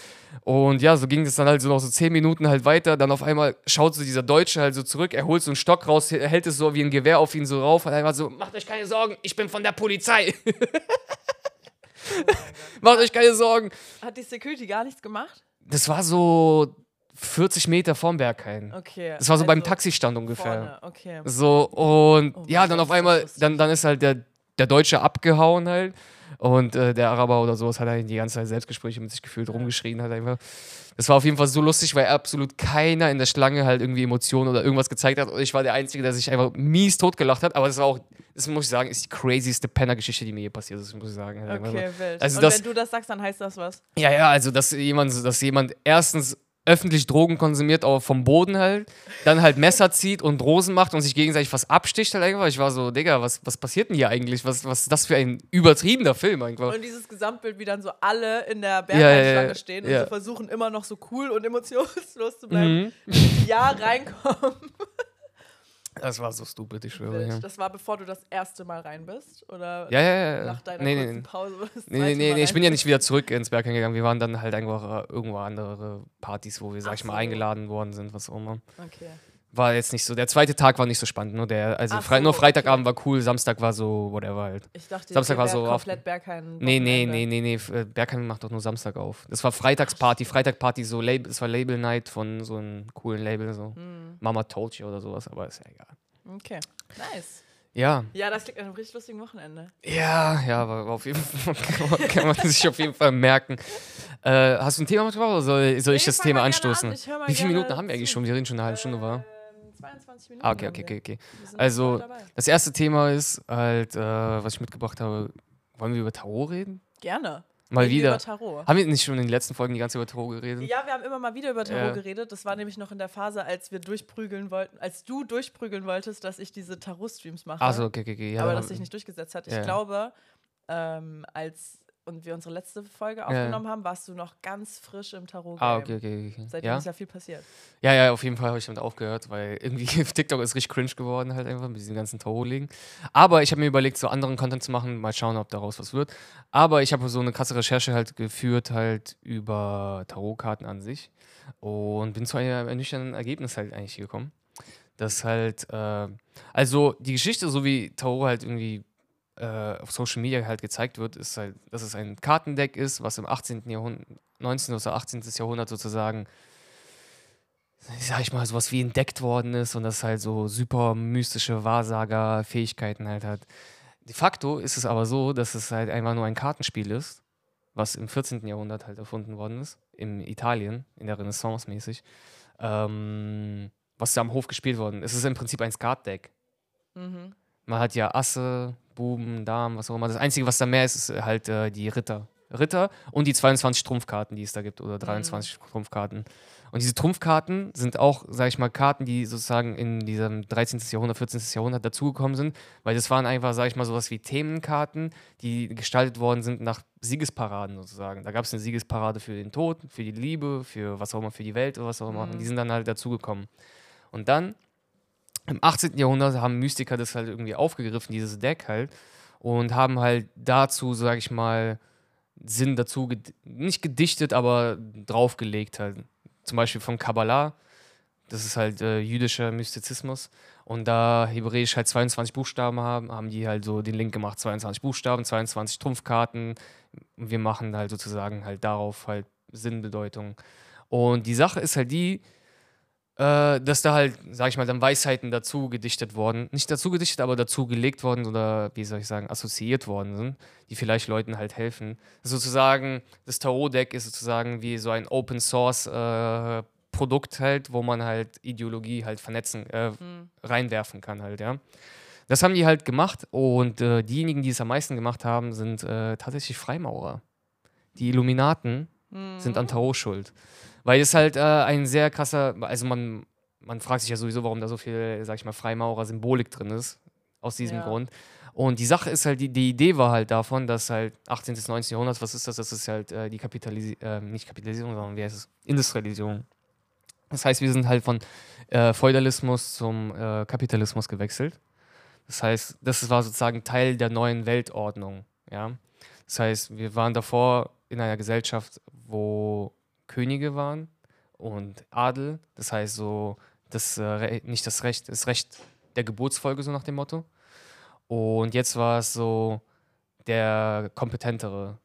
Und ja, so ging es dann halt so noch so zehn Minuten halt weiter. Dann auf einmal schaut so dieser Deutsche halt so zurück, er holt so einen Stock raus, hält es so wie ein Gewehr auf ihn so rauf. Und einfach so, macht euch keine Sorgen, ich bin von der Polizei. macht euch keine Sorgen. Hat die Security gar nichts gemacht? Das war so 40 Meter vorm Berghain. Okay. Das war so beim also Taxistand ungefähr. Vorne, okay. So, und Oh, ja, dann auf einmal, dann, dann ist halt der, der Deutsche abgehauen halt. Und äh, der Araber oder sowas hat halt die ganze Zeit Selbstgespräche mit sich gefühlt, rumgeschrien halt einfach. Das war auf jeden Fall so lustig, weil absolut keiner in der Schlange halt irgendwie Emotionen oder irgendwas gezeigt hat. Und ich war der Einzige, der sich einfach mies totgelacht hat. Aber das war auch, das muss ich sagen, ist die crazyste Penner-Geschichte, die mir je passiert ist, muss ich sagen. Halt einfach so. Okay, wild. Also Und das- wenn du das sagst, dann heißt das was. Ja, ja, also dass jemand, dass jemand erstens öffentlich Drogen konsumiert, aber vom Boden halt, dann halt Messer zieht und Rosen macht und sich gegenseitig was absticht halt einfach. Ich war so, Digga, was, was passiert denn hier eigentlich? Was, was ist das für ein übertriebener Film einfach? Und dieses Gesamtbild, wie dann so alle in der Ja, ja, Bergheimschlange ja, stehen ja. und so versuchen immer noch so cool und emotionslos zu bleiben. Mhm. Ja, reinkommen. Das war so stupid, ich schwöre. Ja, Das war bevor du das erste Mal rein bist? Oder ja, ja. ja. nach deiner nee, kurzen nee, Pause? Nee, nee, nee, nee, ich bin ja nicht wieder zurück ins Berg gegangen. Wir waren dann halt einfach äh, irgendwo andere Partys, wo wir, sag Ach ich mal, so. eingeladen worden sind, was auch immer. Okay. War jetzt nicht so. Der zweite Tag war nicht so spannend. Nur, der, also Fre so, nur Freitagabend okay. war cool, Samstag war so, whatever halt. Ich dachte, Samstag war so auf- komplett Berghain. Nee, nee, nee, nee, nee. Äh, Bergheim macht doch nur Samstag auf. Das war Freitagsparty, Freitagparty, so Label, es war Label Night von so einem coolen Label, so Hm, Mama Told You oder sowas, aber ist ja egal. Okay, nice. Ja, Ja, das klingt nach einem richtig lustigen Wochenende. ja, ja, war auf jeden Fall, kann, man, sich auf jeden Fall merken. Äh, hast du ein Thema mitgebracht oder soll, soll ich Nee, das Thema anstoßen? an. Ich Wie viele Minuten haben wir eigentlich zu. schon? Wir reden schon eine halbe Stunde, war? Ähm, 22 Minuten. Ah, okay, okay, okay, Also. Das erste Thema ist halt, äh, was ich mitgebracht habe. Wollen wir über Tarot reden? Gerne. Mal wieder. Über Tarot. Haben wir nicht schon in den letzten Folgen die ganze Zeit über Tarot geredet? Ja, wir haben immer mal wieder über Tarot Ja. geredet. Das war nämlich noch in der Phase, als wir durchprügeln wollten, als du durchprügeln wolltest, dass ich diese Tarot-Streams mache. Also, okay, okay, okay. Ja, aber dann- das sich nicht durchgesetzt hat. Ich Ja. glaube, ähm, als und wir unsere letzte Folge aufgenommen haben, warst du noch ganz frisch im Tarot. Ah, okay, okay, okay. Seitdem Ja? ist ja viel passiert. ja, ja, auf jeden Fall habe ich damit aufgehört, weil irgendwie TikTok ist richtig cringe geworden, halt einfach mit diesen ganzen Tarot-Legen. Aber ich habe mir überlegt, so anderen Content zu machen, mal schauen, ob daraus was wird. Aber ich habe so eine krasse Recherche halt geführt, halt über Tarotkarten an sich und bin zu einem ernüchternden Ergebnis halt eigentlich gekommen. Dass halt, äh, also die Geschichte, so wie Tarot halt irgendwie auf Social Media halt gezeigt wird, ist halt, dass es ein Kartendeck ist, was im 18. Jahrhundert, 19. oder 18. Jahrhundert sozusagen, sag ich mal, sowas wie entdeckt worden ist und das halt so super mystische Wahrsager-Fähigkeiten halt hat. De facto ist es aber so, dass es halt einfach nur ein Kartenspiel ist, was im 14. Jahrhundert halt erfunden worden ist, in Italien, in der Renaissance mäßig, ähm, was da am Hof gespielt worden ist. Es ist im Prinzip ein Skatdeck. Mhm. Man hat ja Asse, Buben, Damen, was auch immer. Das Einzige, was da mehr ist, ist halt äh, die Ritter. Ritter und die 22 Trumpfkarten, die es da gibt, oder 23 Trumpfkarten. Und diese Trumpfkarten sind auch, sag ich mal, Karten, die sozusagen in diesem 13. Jahrhundert, 14. Jahrhundert dazugekommen sind, weil das waren einfach, sag ich mal, sowas wie Themenkarten, die gestaltet worden sind nach Siegesparaden sozusagen. Da gab es eine Siegesparade für den Tod, für die Liebe, für was auch immer, für die Welt oder was auch immer. Und die sind dann halt dazugekommen. Und dann im 18. Jahrhundert haben Mystiker das halt irgendwie aufgegriffen, dieses Deck halt, und haben halt dazu, sag ich mal, Sinn dazu, ged nicht gedichtet, aber draufgelegt halt. Zum Beispiel von Kabbalah, das ist halt äh, jüdischer Mystizismus. Und da Hebräisch halt 22 Buchstaben haben, haben die halt so den Link gemacht, 22 Buchstaben, 22 Trumpfkarten. Und wir machen halt sozusagen halt darauf halt Sinnbedeutung. Und die Sache ist halt die, äh, dass da halt, sag ich mal, dann Weisheiten dazu gedichtet worden, nicht dazu gedichtet, aber dazu gelegt worden oder, wie soll ich sagen, assoziiert worden sind, die vielleicht Leuten halt helfen. Sozusagen, das Tarot-Deck ist sozusagen wie so ein Open-Source-Produkt halt, wo man halt Ideologie halt vernetzen, äh, Mhm. reinwerfen kann halt, ja. das haben die halt gemacht und äh, diejenigen, die es am meisten gemacht haben, sind äh, tatsächlich Freimaurer. Die Illuminaten sind an Tarot schuld. Weil es halt äh, ein sehr krasser, also man, man fragt sich ja sowieso, warum da so viel, sag ich mal, Freimaurer-Symbolik drin ist, aus diesem Ja. Grund. Und die Sache ist halt, die, die Idee war halt davon, dass halt 18. bis 19. Jahrhundert, was ist das? Das ist halt äh, die Kapitalisierung, äh, nicht Kapitalisierung, sondern wie heißt es? Industrialisierung. Das heißt, wir sind halt von äh, Feudalismus zum äh, Kapitalismus gewechselt. Das heißt, das war sozusagen Teil der neuen Weltordnung. Ja? Das heißt, wir waren davor in einer Gesellschaft, wo Könige waren und Adel. Das heißt, so das, äh, nicht das Recht, das Recht der Geburtsfolge, so nach dem Motto. Und jetzt war es so, der Kompetentere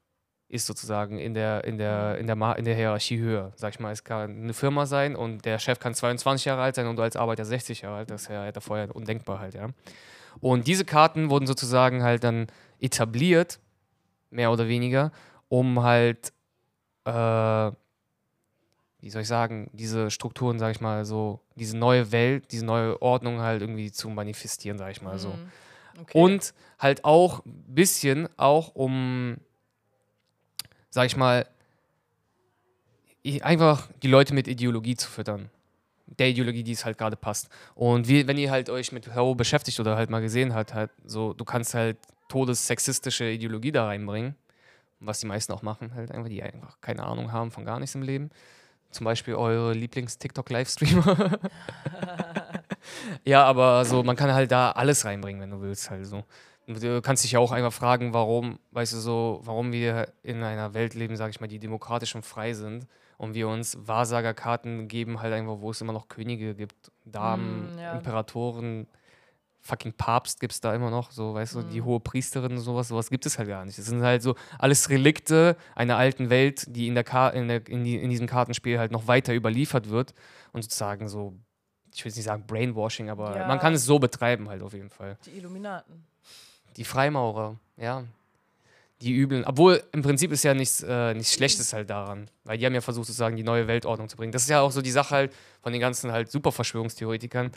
ist sozusagen in der, in der, in der, in der Hierarchie höher. Sag ich mal, es kann eine Firma sein und der Chef kann 22 Jahre alt sein und du als Arbeiter 60 Jahre alt. Das ist ja vorher undenkbar halt, ja. Und diese Karten wurden sozusagen halt dann etabliert, mehr oder weniger, um halt, äh, wie soll ich sagen, diese Strukturen, sag ich mal, so, diese neue Welt, diese neue Ordnung halt irgendwie zu manifestieren, sag ich mal so. Mhm. Okay. Und halt auch ein bisschen auch um, sag ich mal, einfach die Leute mit Ideologie zu füttern. Der Ideologie, die es halt gerade passt. Und wie, wenn ihr halt euch mit Tarot beschäftigt oder halt mal gesehen habt, halt so, du kannst halt todessexistische Ideologie da reinbringen. Was die meisten auch machen, halt einfach, die einfach keine Ahnung haben von gar nichts im Leben. Zum Beispiel eure Lieblings-TikTok-Livestreamer. ja, aber so, man kann halt da alles reinbringen, wenn du willst, halt so. Du kannst dich ja auch einfach fragen, warum, weißt du so, warum wir in einer Welt leben, sag ich mal, die demokratisch und frei sind und wir uns Wahrsagerkarten geben, halt einfach, wo es immer noch Könige gibt, Damen, Mm, ja. Imperatoren, fucking Papst gibt es da immer noch, so, weißt du, die hohe Priesterin und sowas, sowas gibt es halt gar nicht. Das sind halt so alles Relikte einer alten Welt, die in, der Ka in, der, in, die, in diesem Kartenspiel halt noch weiter überliefert wird und sozusagen so, ich will jetzt nicht sagen Brainwashing, aber Ja. man kann es so betreiben halt auf jeden Fall. Die Illuminaten. Die Freimaurer, ja. Die übeln. Obwohl im Prinzip ist ja nichts, äh, nichts Schlechtes halt daran. Weil die haben ja versucht, sozusagen die neue Weltordnung zu bringen. Das ist ja auch so die Sache halt von den ganzen halt Superverschwörungstheoretikern.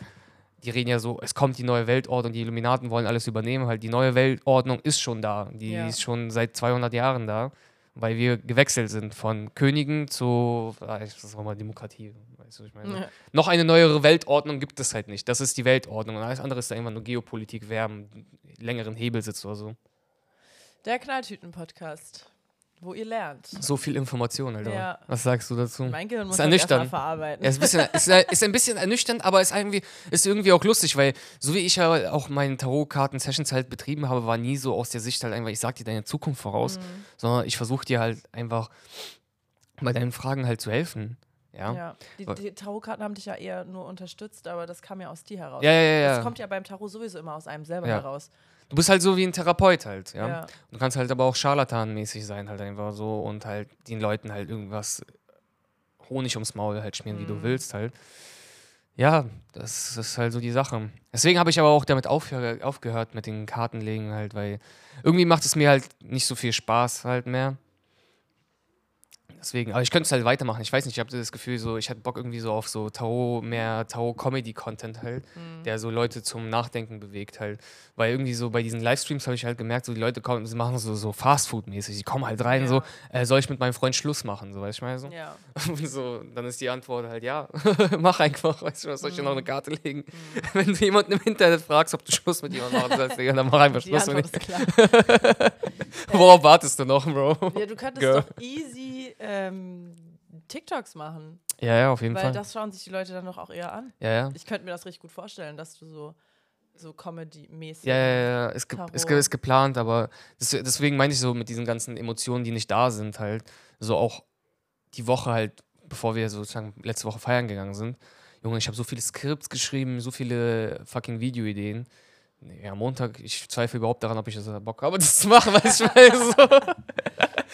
Die reden ja so, es kommt die neue Weltordnung, die Illuminaten wollen alles übernehmen. Halt, die neue Weltordnung ist schon da. Die Ja. ist schon seit 200 Jahren da. Weil wir gewechselt sind von Königen zu, ah, ich sag mal, Demokratie. Weißt du, was ich meine? Ja. noch eine neuere Weltordnung gibt es halt nicht. Das ist die Weltordnung. Und alles andere ist da einfach nur Geopolitik, wer am längeren Hebel sitzt oder so. Der Knalltüten-Podcast, wo ihr lernt. So viel Information, Alter. Ja. Was sagst du dazu? Mein Gehirn muss Ist erstmal ernüchternd. verarbeiten. Ja, ist, ein bisschen, ist, ist ein bisschen ernüchternd, aber ist irgendwie, ist irgendwie auch lustig, weil so wie ich ja auch meine Tarotkarten-Sessions halt betrieben habe, war nie so aus der Sicht halt einfach, ich sag dir deine Zukunft voraus, Mhm. sondern ich versuche dir halt einfach bei deinen Fragen halt zu helfen. Ja, ja. Die, die Tarotkarten haben dich ja eher nur unterstützt, aber das kam ja aus dir heraus. ja, ja. ja, Das kommt ja beim Tarot sowieso immer aus einem selber Ja. heraus. Du bist halt so wie ein Therapeut halt, ja. Ja. Du kannst halt aber auch scharlatanmäßig sein, halt einfach so und halt den Leuten halt irgendwas Honig ums Maul halt schmieren, wie du Mhm. willst halt. Ja, das ist halt so die Sache. Deswegen habe ich aber auch damit aufgehört mit den Kartenlegen halt, weil irgendwie macht es mir halt nicht so viel Spaß halt mehr. Deswegen, aber ich könnte es halt weitermachen. Ich weiß nicht, ich habe das Gefühl, so, ich hätte Bock irgendwie so auf so Tarot, mehr Tarot-Comedy-Content halt, Mhm. der so Leute zum Nachdenken bewegt halt. Weil irgendwie so bei diesen Livestreams habe ich halt gemerkt, so die Leute kommen, sie machen so, so Fastfood-mäßig. Die kommen halt rein, Ja. so, äh, soll ich mit meinem Freund Schluss machen? So, weißt du, ich meine so? Ja. Und so, dann ist die Antwort halt, ja, mach einfach, weißt du, was soll ich dir noch Mhm. eine Karte legen? Wenn du jemanden im Internet fragst, ob du Schluss mit jemandem machen sollst, dann mach einfach Schluss mit ihm. Worauf wartest du noch, Bro? Ja, du könntest Girl. doch easy ähm, TikToks machen, Ja, ja, auf jeden weil Fall. das schauen sich die Leute dann doch auch eher an. Ja, ja. Ich könnte mir das richtig gut vorstellen, dass du so, so Comedy-mäßig. Ja, ja, ja, ist, ge ist, ge ist geplant, aber das, deswegen meine ich so mit diesen ganzen Emotionen, die nicht da sind, halt, so auch die Woche halt, bevor wir sozusagen letzte Woche feiern gegangen sind. Junge, ich habe so viele Skripts geschrieben, so viele fucking Videoideen. Nee, am Montag, ich zweifle überhaupt daran, ob ich das Bock habe, das zu machen, weil ich meine, so.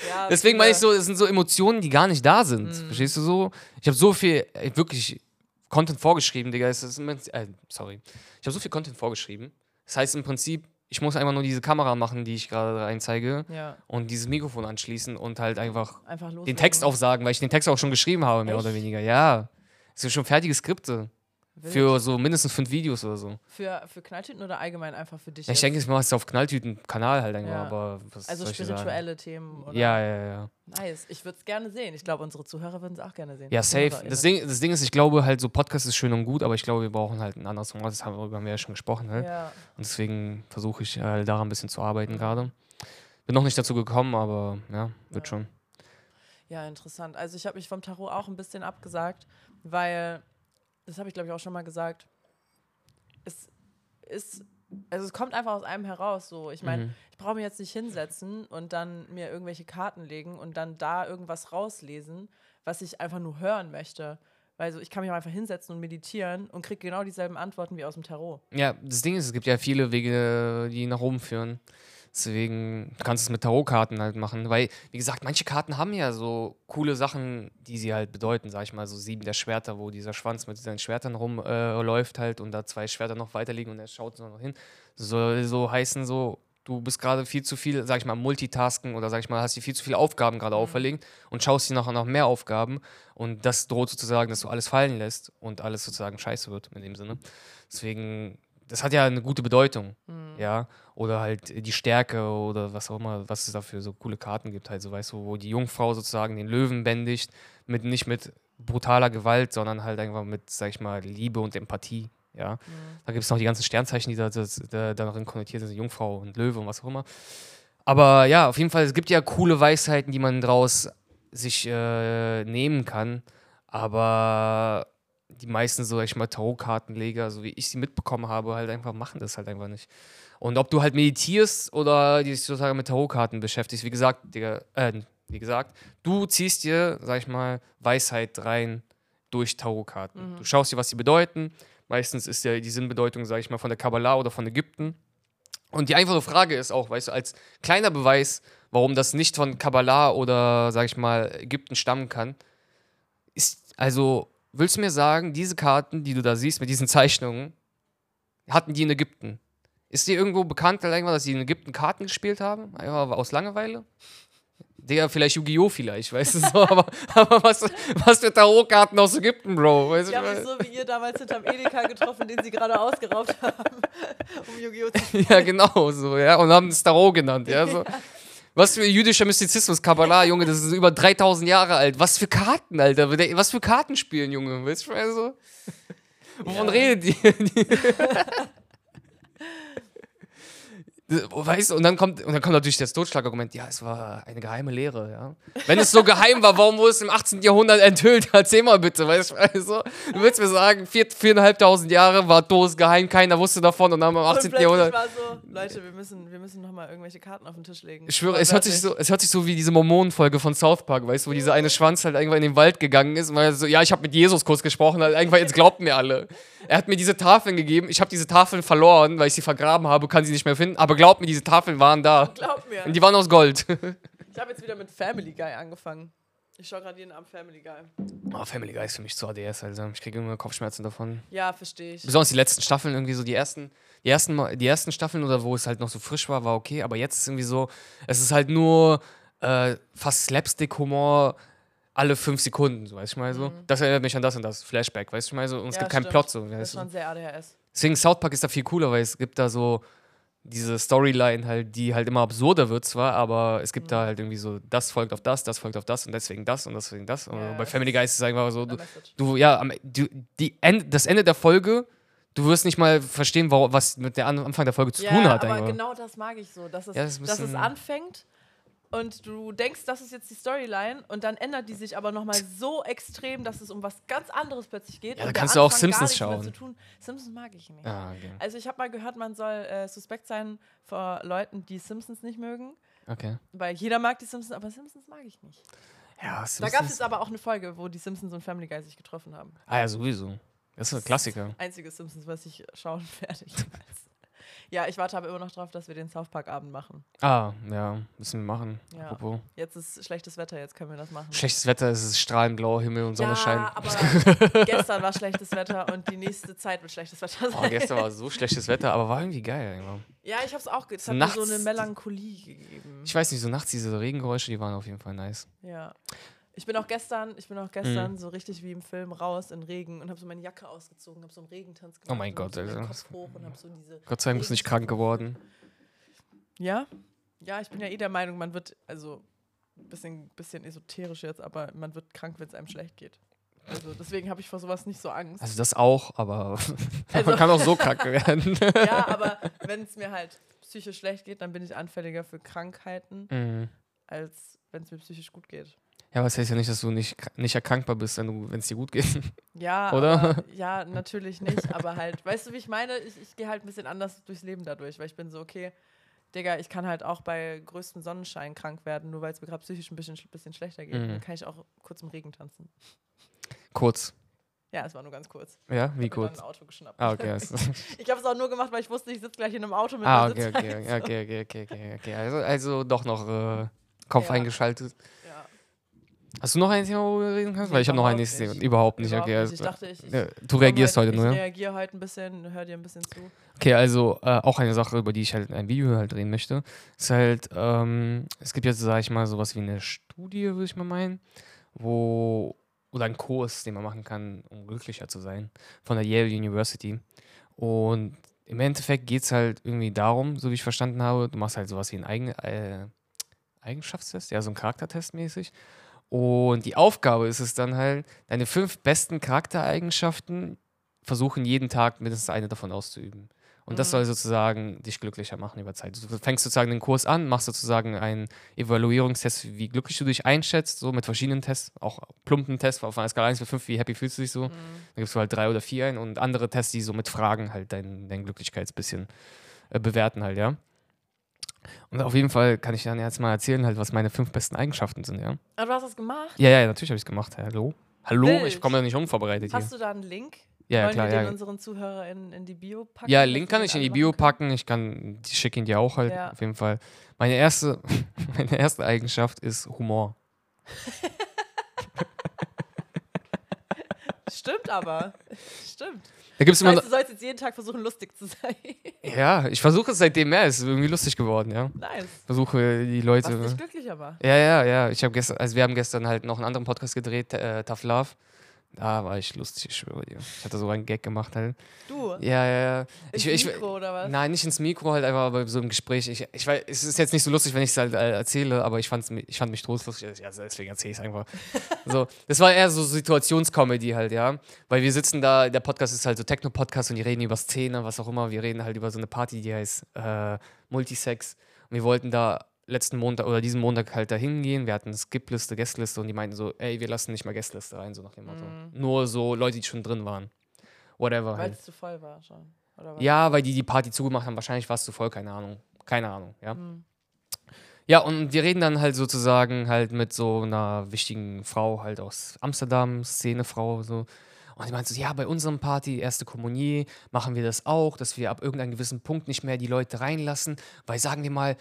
Ja, Deswegen meine ich so, es sind so Emotionen, die gar nicht da sind. Mhm. Verstehst du so? Ich habe so viel, wirklich Content vorgeschrieben, Digga. Es ist äh, sorry. Ich habe so viel Content vorgeschrieben. Das heißt im Prinzip, ich muss einfach nur diese Kamera machen, die ich gerade reinzeige Ja, und dieses Mikrofon anschließen und halt einfach einfach den Text aufsagen, weil ich den Text auch schon geschrieben habe, mehr Echt? oder weniger. Ja. Es sind schon fertige Skripte. Wild. Für so mindestens fünf Videos oder so. Für, für Knalltüten oder allgemein einfach für dich? Ja, ich denke, ich mache es auf Knalltüten-Kanal halt einfach, Ja. aber was also spirituelle Themen. Oder? Ja, ja, ja. Nice. Ich würde es gerne sehen. Ich glaube, unsere Zuhörer würden es auch gerne sehen. Ja, safe. Das Ding, das Ding ist, ich glaube halt, so Podcast ist schön und gut, aber ich glaube, wir brauchen halt ein anderes Format. Das haben, darüber haben wir ja schon gesprochen. Ne? Ja. Und deswegen versuche ich halt daran ein bisschen zu arbeiten gerade. Bin noch nicht dazu gekommen, aber ja, wird Ja. schon. ja, interessant. Also ich habe mich vom Tarot auch ein bisschen abgesagt, weil, das habe ich glaube ich auch schon mal gesagt, es ist, also es kommt einfach aus einem heraus so. Ich meine, Mhm. ich brauche mich jetzt nicht hinsetzen und dann mir irgendwelche Karten legen und dann da irgendwas rauslesen, was ich einfach nur hören möchte. Weil so, ich kann mich auch einfach hinsetzen und meditieren und kriege genau dieselben Antworten wie aus dem Tarot. Ja, das Ding ist, es gibt ja viele Wege, die nach oben führen. Deswegen kannst du es mit Tarotkarten halt machen. Weil, wie gesagt, manche Karten haben ja so coole Sachen, die sie halt bedeuten, sag ich mal, so sieben der Schwerter, wo dieser Schwanz mit seinen Schwertern rumläuft äh, halt und da zwei Schwerter noch weiter liegen und er schaut so noch hin. Soll so heißen, so, du bist gerade viel zu viel, sag ich mal, Multitasken oder sag ich mal, hast dir viel zu viele Aufgaben gerade auferlegt und schaust dir nachher noch mehr Aufgaben und das droht sozusagen, dass du alles fallen lässt und alles sozusagen scheiße wird in dem Sinne. Deswegen, das hat ja eine gute Bedeutung, ja, oder halt die Stärke oder was auch immer, was es da für so coole Karten gibt, halt so, weißt du, wo die Jungfrau sozusagen den Löwen bändigt, mit, nicht mit brutaler Gewalt, sondern halt einfach mit, sag ich mal, Liebe und Empathie, ja. Da gibt es noch die ganzen Sternzeichen, die da, das, da, darin konnotiert sind, Jungfrau und Löwe und was auch immer. Aber ja, auf jeden Fall, es gibt ja coole Weisheiten, die man draus sich äh, nehmen kann, aber die meisten, so ich mal, Tarotkartenleger, so wie ich sie mitbekommen habe, halt einfach machen das halt einfach nicht. Und ob du halt meditierst oder dich sozusagen mit Tarotkarten beschäftigst, wie gesagt, Digga, äh, wie gesagt, du ziehst dir, sag ich mal, Weisheit rein durch Tarotkarten. Du schaust dir, was sie bedeuten. Meistens ist ja die Sinnbedeutung, sag ich mal, von der Kabbalah oder von Ägypten. Und die einfache Frage ist auch, weißt du, als kleiner Beweis, warum das nicht von Kabbalah oder, sag ich mal, Ägypten stammen kann, ist, also, willst du mir sagen, diese Karten, die du da siehst mit diesen Zeichnungen, hatten die in Ägypten? Ist dir irgendwo bekannt, dass die in Ägypten Karten gespielt haben? Einfach aus Langeweile? Digga, vielleicht Yu-Gi-Oh! vielleicht, weißt du so, aber, aber was, was für Tarotkarten aus Ägypten, Bro? Weißt Ich habe ich mich so wie ihr damals hinterm Edeka getroffen, den sie gerade ausgeraubt haben, um Yu-Gi-Oh! zu spielen. Ja, genau so, ja. Und haben es Tarot genannt, ja. So. Was für jüdischer Mystizismus, Kabbalah, Junge, das ist über 3000 Jahre alt. Was für Karten, Alter. Was für Karten spielen, Junge. Weißt du, also? Wovon Ja. redet die? Die Weißt du, und dann kommt, und dann kommt natürlich das Totschlagargument, ja, es war eine geheime Lehre, ja. Wenn es so geheim war, warum wurde es im 18. Jahrhundert enthüllt? Erzähl mal bitte, weißt du, also, du willst mir sagen, vier, viereinhalbtausend Jahre war Doos geheim, keiner wusste davon und dann Und 18. plötzlich Jahrhundert. war so, Leute, wir müssen, wir müssen nochmal irgendwelche Karten auf den Tisch legen. Ich schwöre, War es hört, sich so, es hört sich so wie diese Mormonenfolge von South Park, weißt du, wo dieser eine Schwanz halt irgendwann in den Wald gegangen ist und weil er so, ja, ich habe mit Jesus kurz gesprochen, halt irgendwann, jetzt glaubt mir alle. Er hat mir diese Tafeln gegeben, ich habe diese Tafeln verloren, weil ich sie vergraben habe, kann sie nicht mehr finden, aber glaubt mir, diese Tafeln waren da. Glaub mir. Und die waren aus Gold. Ich habe jetzt wieder mit Family Guy angefangen. Ich schaue gerade jeden Abend Family Guy. Oh, Family Guy ist für mich zu ADS, also ich kriege immer Kopfschmerzen davon. Ja, verstehe ich. Besonders die letzten Staffeln, irgendwie so die ersten, die ersten, Mal- die ersten Staffeln oder wo es halt noch so frisch war, war okay, aber jetzt ist irgendwie so, es ist halt nur äh, fast Slapstick-Humor alle fünf Sekunden, so, weißt du, ich meine so. Das erinnert mich an das und das, Flashback, weißt du, meine so. Und es Mhm. Ja, gibt keinen stimmt. Plot, so, Das ist schon sehr ADHS. Deswegen South Park ist da viel cooler, weil es gibt da so diese Storyline halt, die halt immer absurder wird zwar, aber es gibt Mhm. da halt irgendwie so, das folgt auf das, das folgt auf das und deswegen das und deswegen das. Und Ja, bei Family Guy ist es einfach so, du, du ja, am, du, die End, das Ende der Folge, du wirst nicht mal verstehen, wa- was mit der An Anfang der Folge zu ja, tun hat. aber einfach. genau das mag ich so, dass es, Ja, das dass es anfängt und du denkst, das ist jetzt die Storyline und dann ändert die sich aber nochmal so extrem, dass es um was ganz anderes plötzlich geht. Ja, da kannst du auch Simpsons schauen. Simpsons mag ich nicht. Ah, okay. Also ich habe mal gehört, man soll äh, suspekt sein vor Leuten, die Simpsons nicht mögen. okay. Weil jeder mag die Simpsons, aber Simpsons mag ich nicht. Ja, Da gab es Simpsons- jetzt aber auch eine Folge, wo die Simpsons und Family Guy sich getroffen haben. Ah ja, sowieso. Das ist ein Klassiker. Einziges Simpsons, was ich schauen werde. jemals. Ja, ich warte aber immer noch drauf, dass wir den South Park Abend machen. Ah, ja, müssen wir machen. Ja. Apropos. Jetzt ist schlechtes Wetter, jetzt können wir das machen. Schlechtes Wetter, es ist strahlend blauer Himmel und Sonne ja, aber gestern war schlechtes Wetter und die nächste Zeit wird schlechtes Wetter Oh, sein. gestern war so schlechtes Wetter, aber war irgendwie geil. Einfach. ja, ich habe es auch, es hat mir so nachts- eine Melancholie gegeben. Ich weiß nicht, so nachts diese Regengeräusche, die waren auf jeden Fall nice. Ja. Ich bin auch gestern, ich bin auch Mhm. gestern so richtig wie im Film raus in Regen und habe so meine Jacke ausgezogen, habe so einen Regentanz gemacht. Oh mein hab Gott, so Alter. Kopf hoch und habe so diese. Gott sei Dank bist du nicht krank geworden. Ja, ja, ich bin ja eh der Meinung, man wird also ein bisschen, bisschen esoterisch jetzt, aber man wird krank, wenn es einem schlecht geht. Also deswegen habe ich vor sowas nicht so Angst. Also das auch, aber Also- man kann auch so krank werden. Ja, aber wenn es mir halt psychisch schlecht geht, dann bin ich anfälliger für Krankheiten, Mhm. als wenn es mir psychisch gut geht. Ja, aber es heißt ja nicht, dass du nicht, nicht erkrankbar bist, wenn es dir gut geht. Ja, Oder? Aber, ja, natürlich nicht, aber halt, weißt du, wie ich meine? Ich, ich gehe halt ein bisschen anders durchs Leben dadurch, weil ich bin so, okay, Digga, ich kann halt auch bei größtem Sonnenschein krank werden, nur weil es mir gerade psychisch ein bisschen, bisschen schlechter geht. Mhm. Dann kann ich auch kurz im Regen tanzen. Kurz. Ja, es war nur ganz kurz. Ja, wie Ich hab mir dann kurz? ein Auto geschnappt. Ah, okay. Ich habe es auch nur gemacht, weil ich wusste, ich sitze gleich in einem Auto mit ah, okay, okay, okay, okay, okay, okay, okay. Also, also doch noch äh, Kopf Ja. eingeschaltet. Hast du noch ein Thema, worüber wir reden kannst? Nee, Weil ich habe noch ein überhaupt nächstes Thema. nicht. Überhaupt nicht, überhaupt okay. nicht. Ich dachte, ich, ich ja, du reagierst halt, heute ich nur, ja? reagiere heute ein bisschen, hör dir ein bisschen zu. Okay, also äh, auch eine Sache, über die ich halt ein Video halt drehen möchte, ist halt, ähm, es gibt jetzt, sage ich mal, sowas wie eine Studie, würde ich mal meinen, wo, oder ein Kurs, den man machen kann, um glücklicher zu sein, von der Yale University. Und im Endeffekt geht es halt irgendwie darum, so wie ich verstanden habe, du machst halt sowas wie einen Eigen, äh, Eigenschaftstest, ja, so ein Charaktertest mäßig. Und die Aufgabe ist es dann halt, deine fünf besten Charaktereigenschaften versuchen jeden Tag mindestens eine davon auszuüben. Und das Mhm. soll sozusagen dich glücklicher machen über Zeit. Du fängst sozusagen den Kurs an, machst sozusagen einen Evaluierungstest, wie glücklich du dich einschätzt, so mit verschiedenen Tests, auch plumpen Tests, auf einer Skala 1 bis 5, wie happy fühlst du dich so. Mhm. Da gibst du halt drei oder vier ein und andere Tests, die so mit Fragen halt dein, dein Glücklichkeitsbisschen äh, bewerten halt, ja. Und auf jeden Fall kann ich dann jetzt mal erzählen, halt, was meine fünf besten Eigenschaften sind, ja. Aber du hast das gemacht? Ja, ja, natürlich habe ich es gemacht. Hallo? Hallo? Wild. Ich komme ja nicht unvorbereitet hier. Hast du da einen Link? Ja, Wollen klar, wir den ja. unseren ZuhörerInnen in die Bio packen? Ja, Link kann ich in die Bio packen. Ich kann, ich schicke ihn dir auch halt, Ja. auf jeden Fall. Meine erste, meine erste Eigenschaft ist Humor. Stimmt aber. Stimmt. Da gibt es Das immer. heißt, du sollst jetzt jeden Tag versuchen, lustig zu sein. Ja, ich versuche es seitdem mehr. Es ist irgendwie lustig geworden, ja. nice. Versuche die Was Leute. dich glücklicher macht. Ja, ja, ja. Ich habe gestern, also wir haben gestern halt noch einen anderen Podcast gedreht, äh, Tough Love. Da war ich lustig, ich schwöre dir. Ich hatte so einen Gag gemacht halt. Du, Ja, ja, ja. ins Ich, ich, Mikro oder was? Nein, nicht ins Mikro, halt einfach aber so im Gespräch. Ich, ich weiß, es ist jetzt nicht so lustig, wenn ich es halt äh, erzähle, aber ich, fand's, ich fand mich trostlustig. Ja, deswegen erzähle ich es einfach. so, das war eher so Situationscomedy halt, ja. Weil wir sitzen da, der Podcast ist halt so Techno-Podcast und die reden über Szene, was auch immer. Wir reden halt über so eine Party, die heißt äh, Multisex. Und wir wollten da letzten Montag oder diesen Montag halt da hingehen. Wir hatten Skip-Liste, Gästliste und die meinten so, ey, wir lassen nicht mal Gästliste rein, so nach dem Motto. Nur so Leute, die schon drin waren. Whatever Weil halt. es zu voll war schon. Ja, weil die die Party zugemacht haben. Wahrscheinlich war es zu voll, keine Ahnung. Keine Ahnung, ja. Hm. Ja, und wir reden dann halt sozusagen halt mit so einer wichtigen Frau halt aus Amsterdam, Szenefrau so. Und die meinte so, ja, bei unserem Party, erste Kommunie, machen wir das auch, dass wir ab irgendeinem gewissen Punkt nicht mehr die Leute reinlassen, weil sagen wir mal,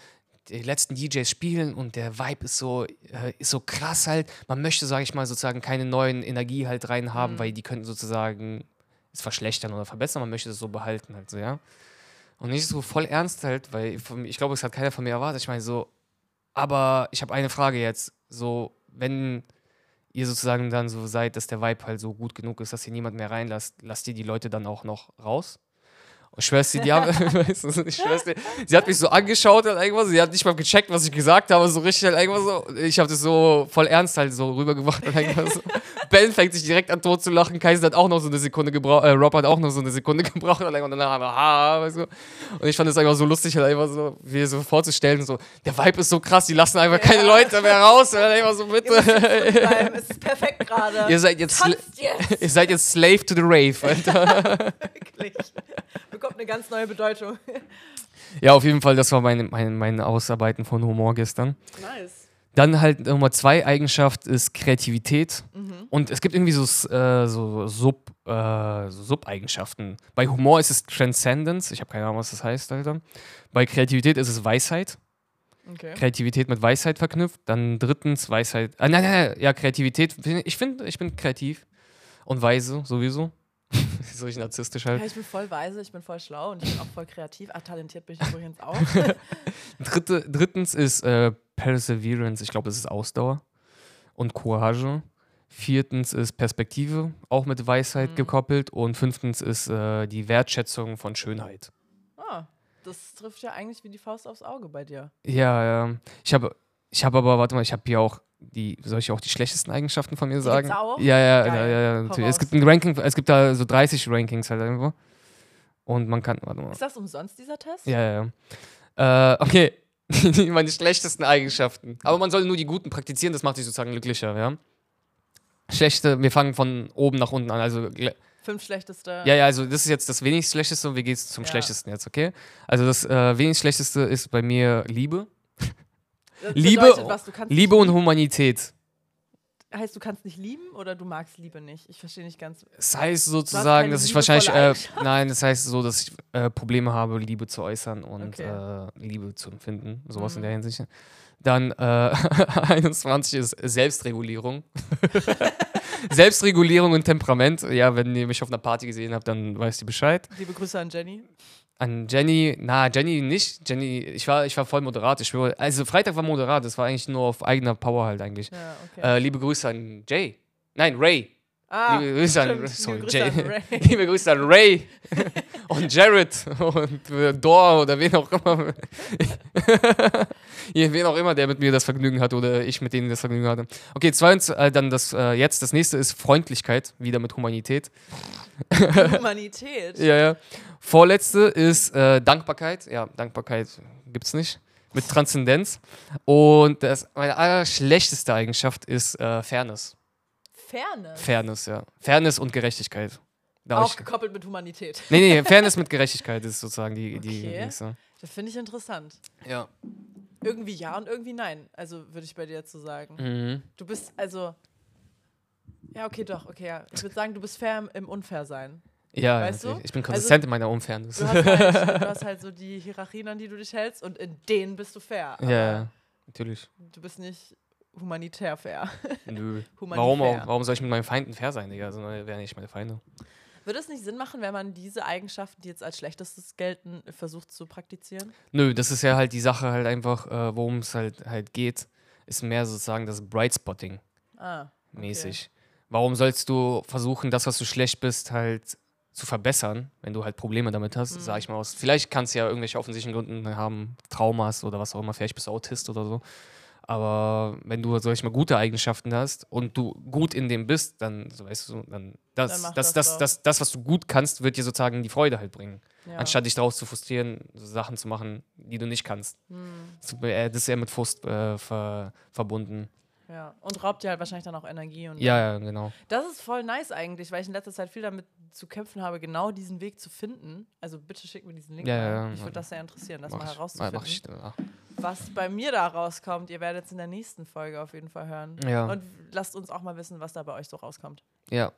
die letzten DJs spielen und der Vibe ist so, äh, ist so krass halt. Man möchte, sage ich mal, sozusagen keine neuen Energie halt rein haben, weil die könnten sozusagen es verschlechtern oder verbessern. Man möchte das so behalten halt so, ja. Und nicht so voll ernst halt, weil ich glaube, es hat keiner von mir erwartet. Ich meine so, aber ich habe eine Frage jetzt. So, wenn ihr sozusagen dann so seid, dass der Vibe halt so gut genug ist, dass ihr niemand mehr reinlasst, lasst ihr die Leute dann auch noch raus? Und ich schwör's dir, die haben, ich schwör's sie hat mich so angeschaut halt irgendwas, sie hat nicht mal gecheckt, was ich gesagt habe, so richtig halt irgendwas so, ich habe das so voll ernst halt so rübergebracht und irgendwas so. Ben fängt sich direkt an tot zu lachen, Kaiser hat auch noch so eine Sekunde gebraucht, äh, Rob hat auch noch so eine Sekunde gebraucht und irgendwann danach, ha, weißt du. Und ich fand es einfach so lustig, halt einfach so, wie so vorzustellen, so, der Vibe ist so krass, die lassen einfach keine Leute mehr raus, und dann einfach so, bitte. Es ist perfekt gerade. ihr seid jetzt, jetzt! ihr seid jetzt Slave to the Rave, Alter. Wirklich. Bekommt eine ganz neue Bedeutung. Ja, auf jeden Fall, das war mein, mein, mein Ausarbeiten von Humor gestern. Nice. Dann halt Nummer zwei Eigenschaft ist Kreativität. Mhm. Und es gibt irgendwie so, äh, so, Sub, äh, so Sub-Eigenschaften. Bei Humor ist es Transcendence. Ich habe keine Ahnung, was das heißt, Alter. Bei Kreativität ist es Weisheit. Okay. Kreativität mit Weisheit verknüpft. Dann drittens Weisheit. Ah, nein, nein, nein, ja, Kreativität. Ich finde, ich bin kreativ und weise sowieso. so richtig narzisstisch halt. Ja, ich bin voll weise, ich bin voll schlau und ich bin auch voll kreativ. Ach, talentiert bin ich übrigens auch. Dritte, drittens ist äh, Perseverance. Ich glaube, das ist Ausdauer. und Courage. Viertens ist Perspektive, auch mit Weisheit Mhm. gekoppelt. Und fünftens ist äh, die Wertschätzung von Schönheit. Ah, das trifft ja eigentlich wie die Faust aufs Auge bei dir. Ja, ja. Ich habe ich hab aber, warte mal, ich habe hier auch die, soll ich auch die schlechtesten Eigenschaften von mir sagen? gibt's auch? Ja, ja, Geil. ja, ja, ja natürlich. Es gibt ein Ranking, es gibt da so 30 Rankings halt irgendwo. Und man kann, warte mal. Ist das umsonst, dieser Test? Ja, ja, ja. Äh, okay. Meine schlechtesten Eigenschaften. Aber man soll nur die guten praktizieren, das macht dich sozusagen glücklicher, ja. Schlechte, wir fangen von oben nach unten an. Also, Fünf schlechteste. ja, ja, also das ist jetzt das wenigst schlechteste und wir gehen zum Ja. schlechtesten jetzt, okay? Also das äh, wenigst schlechteste ist bei mir Liebe. Liebe- was, Liebe und. Humanität. Heißt, du kannst nicht lieben oder du magst Liebe nicht? Ich verstehe nicht ganz. Das heißt sozusagen, dass ich wahrscheinlich, äh, nein, das heißt so, dass ich äh, Probleme habe, Liebe zu äußern und Okay. äh, Liebe zu empfinden, sowas in Mhm. der Hinsicht. Dann äh, 21 ist Selbstregulierung. Selbstregulierung und Temperament. Ja, wenn ihr mich auf einer Party gesehen habt, dann weißt ihr Bescheid. Liebe Grüße an Jenny. An Jenny, na, Jenny nicht. Jenny, ich war, ich war voll moderat. Ich schwöre. Also Freitag war moderat, das war eigentlich nur auf eigener Power halt eigentlich. Ja, okay. Äh, liebe Grüße an Jay. Nein, Ray. Ah, liebe Grüße an, sorry, Grüße an Ray. Liebe Grüße an Ray und Jared und äh, Dor oder wen auch immer. Wen auch immer, der mit mir das Vergnügen hatte oder ich mit denen das Vergnügen hatte. Okay, zweitens, äh, dann das äh, jetzt, das nächste ist Freundlichkeit, wieder mit Humanität. Humanität. Ja, ja. Vorletzte ist äh, Dankbarkeit. Ja, Dankbarkeit gibt's nicht. Mit Transzendenz. Und das, meine allerschlechteste Eigenschaft ist äh, Fairness. Fairness. Fairness, ja. Fairness und Gerechtigkeit. Da Auch ich, gekoppelt mit Humanität. nee, nee, Fairness mit Gerechtigkeit ist sozusagen die, die Okay. nächste. Das finde ich interessant. Ja. Irgendwie ja und irgendwie nein. Also würde ich bei dir so sagen. Mhm. Du bist also. Ja, okay, doch, okay, ja. Ich würde sagen, du bist fair im- im Unfair-Sein. Ja, Weißt du? ich bin Also, konsistent in meiner Unfairness. Du hast, halt, du hast halt so die Hierarchien, an die du dich hältst und in denen bist du fair. ja, ja, natürlich. Du bist nicht humanitär fair. Nö. Humanitär. Warum, auch, warum soll ich mit meinen Feinden fair sein, Digga? Also, wären nicht meine Feinde. Würde es nicht Sinn machen, wenn man diese Eigenschaften, die jetzt als schlechtestes gelten, versucht zu praktizieren? Nö, das ist ja halt die Sache halt einfach, äh, worum es halt halt geht, ist mehr sozusagen das Bright Spotting Ah. mäßig. Warum sollst du versuchen, das, was du schlecht bist, halt zu verbessern, wenn du halt Probleme damit hast, Mhm. sag ich mal aus. Vielleicht kannst du ja irgendwelche offensichtlichen Gründen haben, Traumas oder was auch immer, vielleicht bist du Autist oder so. Aber wenn du, sag ich mal, gute Eigenschaften hast und du gut in dem bist, dann, so weißt du, dann das, Dann das, das das, das, das, was du gut kannst, wird dir sozusagen die Freude halt bringen. Ja. Anstatt dich daraus zu frustrieren, so Sachen zu machen, die du nicht kannst. Hm, Das das ist eher mit Frust äh, ver, verbunden. Ja. Und raubt dir halt wahrscheinlich dann auch Energie. Und Ja, ja, genau. Das ist voll nice eigentlich, weil ich in letzter Zeit viel damit zu kämpfen habe, genau diesen Weg zu finden. Also bitte schick mir diesen Link Ja, ja, ja. Mich würde das sehr interessieren, das Mach mal ich, herauszufinden. mach ich, ach. Was bei mir da rauskommt, ihr werdet es in der nächsten Folge auf jeden Fall hören. Ja. Und lasst uns auch mal wissen, was da bei euch so rauskommt. Ja.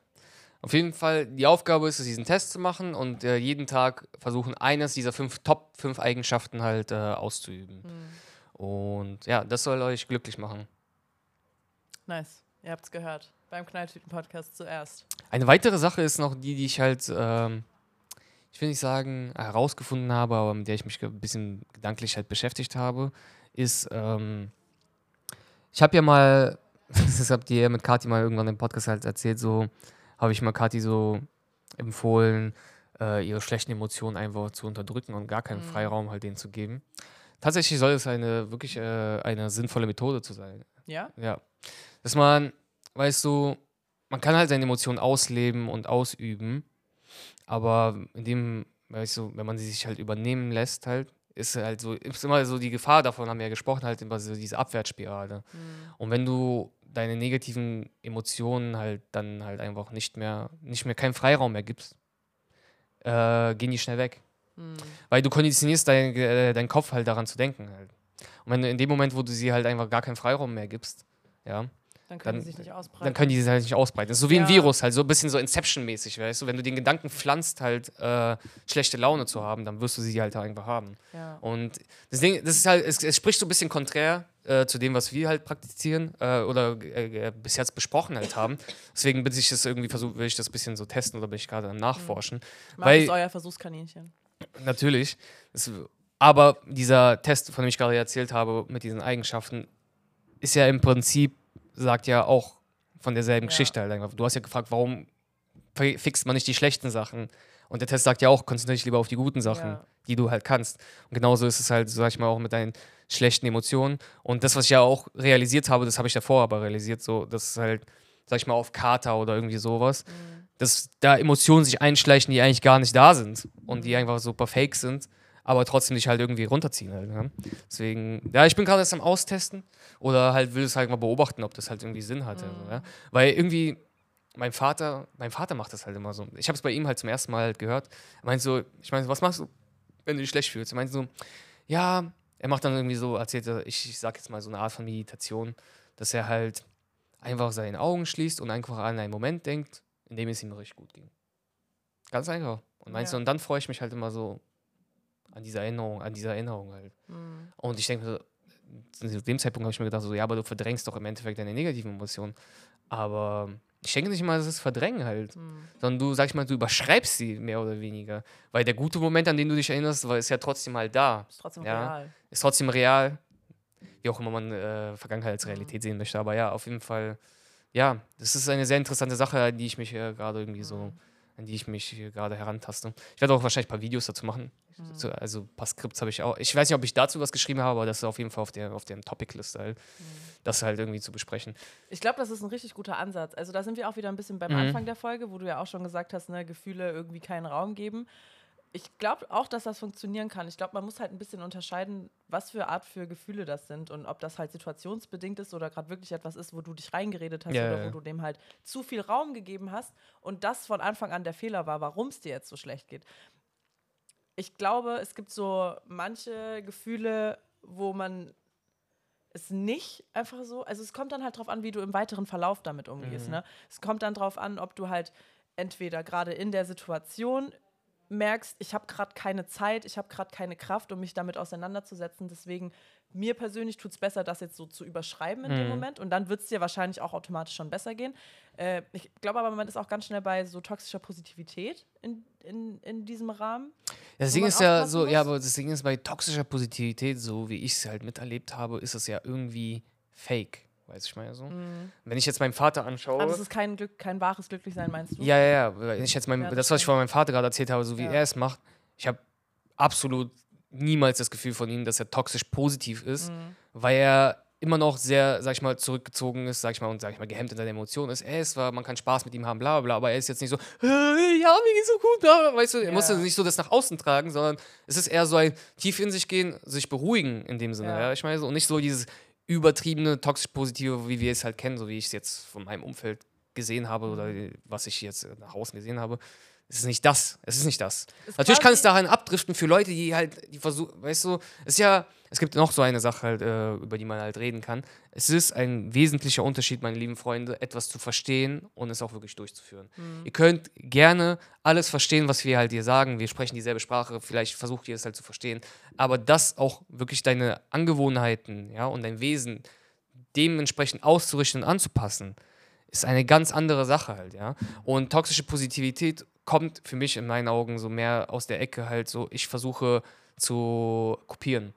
Auf jeden Fall, die Aufgabe ist es, diesen Test zu machen und äh, jeden Tag versuchen, eines dieser fünf Top fünf Eigenschaften halt äh, auszuüben. Hm. Und ja, das soll euch glücklich machen. Nice. Ihr habt's gehört. Beim Knalltüten-Podcast zuerst. Eine weitere Sache ist noch die, die ich halt, ähm, ich will nicht sagen, herausgefunden habe, aber mit der ich mich ein bisschen gedanklich halt beschäftigt habe, ist, ähm, ich habe ja mal, das habt ihr ja mit Kati mal irgendwann im Podcast halt erzählt, so habe ich mal Kati so empfohlen, äh, ihre schlechten Emotionen einfach zu unterdrücken und gar keinen Mhm. Freiraum halt denen zu geben. Tatsächlich soll es eine wirklich äh, eine sinnvolle Methode zu sein. Ja? Ja. Dass man, weißt du, man kann halt seine Emotionen ausleben und ausüben, aber in dem, weißt du, wenn man sie sich halt übernehmen lässt, halt, ist halt so, ist immer so die Gefahr davon, haben wir ja gesprochen, halt immer so diese Abwärtsspirale. Hm. Und wenn du deine negativen Emotionen halt dann halt einfach nicht mehr, nicht mehr keinen Freiraum mehr gibst, äh, gehen die schnell weg. Hm. Weil du konditionierst deinen äh, deinen Kopf halt daran zu denken halt. Und wenn du in dem Moment, wo du sie halt einfach gar keinen Freiraum mehr gibst, ja, Dann können Dann- die sich nicht ausbreiten. dann können die sich halt nicht ausbreiten. Das ist so wie Ja. ein Virus, halt so ein bisschen so Inception-mäßig, weißt du? Wenn du den Gedanken pflanzt, halt äh, schlechte Laune zu haben, dann wirst du sie halt einfach haben. ja. Und das Ding, das ist halt, es, es spricht so ein bisschen konträr äh, zu dem, was wir halt praktizieren äh, oder äh, äh, bis jetzt besprochen halt haben. Deswegen bin ich das irgendwie versucht, will ich das ein bisschen so testen oder bin ich gerade am Nachforschen. Macht weil- es euer Versuchskaninchen. Natürlich. Es, aber dieser Test, von dem ich gerade erzählt habe, mit diesen Eigenschaften, ist ja im Prinzip sagt ja auch von derselben Ja. Geschichte halt einfach. Du hast ja gefragt, warum fi- fixt man nicht die schlechten Sachen? Und der Test sagt ja auch, konzentriere dich lieber auf die guten Sachen, Ja. die du halt kannst. Und genauso ist es halt, sag ich mal, auch mit deinen schlechten Emotionen. Und das, was ich ja auch realisiert habe, das habe ich davor aber realisiert, so, dass es halt, sag ich mal, auf Kater oder irgendwie sowas, Mhm. dass da Emotionen sich einschleichen, die eigentlich gar nicht da sind und die einfach super fake sind, aber trotzdem dich halt irgendwie runterziehen halt. Ja? Deswegen, ja, ich bin gerade erst am Austesten oder halt will es halt mal beobachten, ob das halt irgendwie Sinn hat. Also, ja? Weil irgendwie, mein Vater, mein Vater macht das halt immer so. Ich habe es bei ihm halt zum ersten Mal halt gehört. Er meint so, ich meine, was machst du, wenn du dich schlecht fühlst? Er meint so, ja, er macht dann irgendwie so, erzählt er, ich, ich sag jetzt mal so eine Art von Meditation, dass er halt einfach seine Augen schließt und einfach an einen Moment denkt, in dem es ihm richtig gut ging. Ganz einfach. Und meinst Ja. du, und dann freue ich mich halt immer so an dieser Erinnerung, an dieser Erinnerung halt. Mhm. Und ich denke, so, zu dem Zeitpunkt habe ich mir gedacht, so, ja, aber du verdrängst doch im Endeffekt deine negativen Emotionen. Aber ich denke nicht mal, dass es Verdrängen halt, Mhm. sondern du, sag ich mal, du überschreibst sie mehr oder weniger. Weil der gute Moment, an den du dich erinnerst, war, ist ja trotzdem halt da. Ist trotzdem Ja. real. Ist trotzdem real, wie auch immer man äh, Vergangenheit als Realität sehen möchte. Aber ja, auf jeden Fall, ja, das ist eine sehr interessante Sache, die ich mich äh, gerade irgendwie so, Mhm. An die ich mich gerade herantaste. Ich werde auch wahrscheinlich ein paar Videos dazu machen. Mhm. Also ein paar Skripts habe ich auch. Ich weiß nicht, ob ich dazu was geschrieben habe, aber das ist auf jeden Fall auf der, auf der Topic-Liste halt, Mhm. das halt irgendwie zu besprechen. Ich glaube, das ist ein richtig guter Ansatz. Also da sind wir auch wieder ein bisschen beim Mhm. Anfang der Folge, wo du ja auch schon gesagt hast, ne, Gefühle irgendwie keinen Raum geben. Ich glaube auch, dass das funktionieren kann. Ich glaube, man muss halt ein bisschen unterscheiden, was für Art für Gefühle das sind und ob das halt situationsbedingt ist oder gerade wirklich etwas ist, wo du dich reingeredet hast Ja, oder ja. wo du dem halt zu viel Raum gegeben hast und das von Anfang an der Fehler war, warum es dir jetzt so schlecht geht. Ich glaube, es gibt so manche Gefühle, wo man es nicht einfach so, also es kommt dann halt drauf an, wie du im weiteren Verlauf damit umgehst. Mhm. Ne? Es kommt dann drauf an, ob du halt entweder gerade in der Situation merkst, ich habe gerade keine Zeit, ich habe gerade keine Kraft, um mich damit auseinanderzusetzen. Deswegen, mir persönlich tut es besser, das jetzt so zu überschreiben in dem Mhm. Moment. Und dann wird es dir wahrscheinlich auch automatisch schon besser gehen. Äh, ich glaube aber, man ist auch ganz schnell bei so toxischer Positivität in, in, in diesem Rahmen. Das Ding ist ja so, ja, muss? aber das Ding ist bei toxischer Positivität, so wie ich es halt miterlebt habe, ist es ja irgendwie fake. Weiß ich mal so. Wenn ich jetzt meinen Vater anschaue. Also es ist kein Glück, kein wahres Glücklichsein, meinst du? Ja, ja, ja. Wenn ich jetzt mein, Ja, das das, was ich von meinem Vater gerade erzählt habe, so wie Ja. er es macht, ich habe absolut niemals das Gefühl von ihm, dass er toxisch positiv ist, Mhm. weil er immer noch sehr, sag ich mal, zurückgezogen ist, sag ich mal, und sag ich mal, gehemmt in seinen Emotionen ist. Er ist zwar, man kann Spaß mit ihm haben, bla bla, bla, aber er ist jetzt nicht so, "Hey, ja, mir geht's so gut, bla, weißt du, er Ja. muss nicht so das nach außen tragen, sondern es ist eher so ein tief in sich gehen, sich beruhigen in dem Sinne, Ja. ja, ich meine so, und nicht so dieses übertriebene, toxisch positive, wie wir es halt kennen, so wie ich es jetzt von meinem Umfeld gesehen habe oder was ich jetzt nach außen gesehen habe. Es ist nicht das. Es ist nicht das. Ist Natürlich kann es dahin abdriften für Leute, die halt, die versuchen, weißt du, es ist ja, es gibt noch so eine Sache halt, äh, über die man halt reden kann. Es ist ein wesentlicher Unterschied, meine lieben Freunde, etwas zu verstehen und es auch wirklich durchzuführen. Ihr könnt gerne alles verstehen, was wir halt hier sagen. Wir sprechen dieselbe Sprache, vielleicht versucht ihr es halt zu verstehen. Aber das auch wirklich deine Angewohnheiten, ja, und dein Wesen dementsprechend auszurichten und anzupassen, ist eine ganz andere Sache halt, ja. Und toxische Positivität kommt für mich in meinen Augen so mehr aus der Ecke halt so, ich versuche zu kopieren.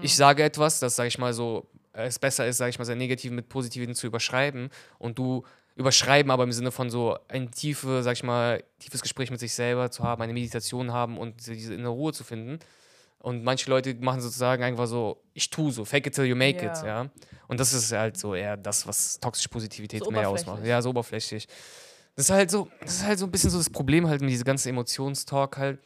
Ich sage etwas, das, sage ich mal so, es besser ist, sage ich mal, sein Negativen mit Positiven zu überschreiben und du überschreiben, aber im Sinne von so ein tiefe, sag ich mal, tiefes Gespräch mit sich selber zu haben, eine Meditation haben und diese- innere Ruhe zu finden. Und manche Leute machen sozusagen einfach so, ich tue so, fake it till you make it, Ja. Und das ist halt so eher das, was toxische Positivität So mehr ausmacht. Ja, so oberflächlich. Das ist halt so, das ist halt so ein bisschen so das Problem halt mit diesem ganzen Emotionstalk halt.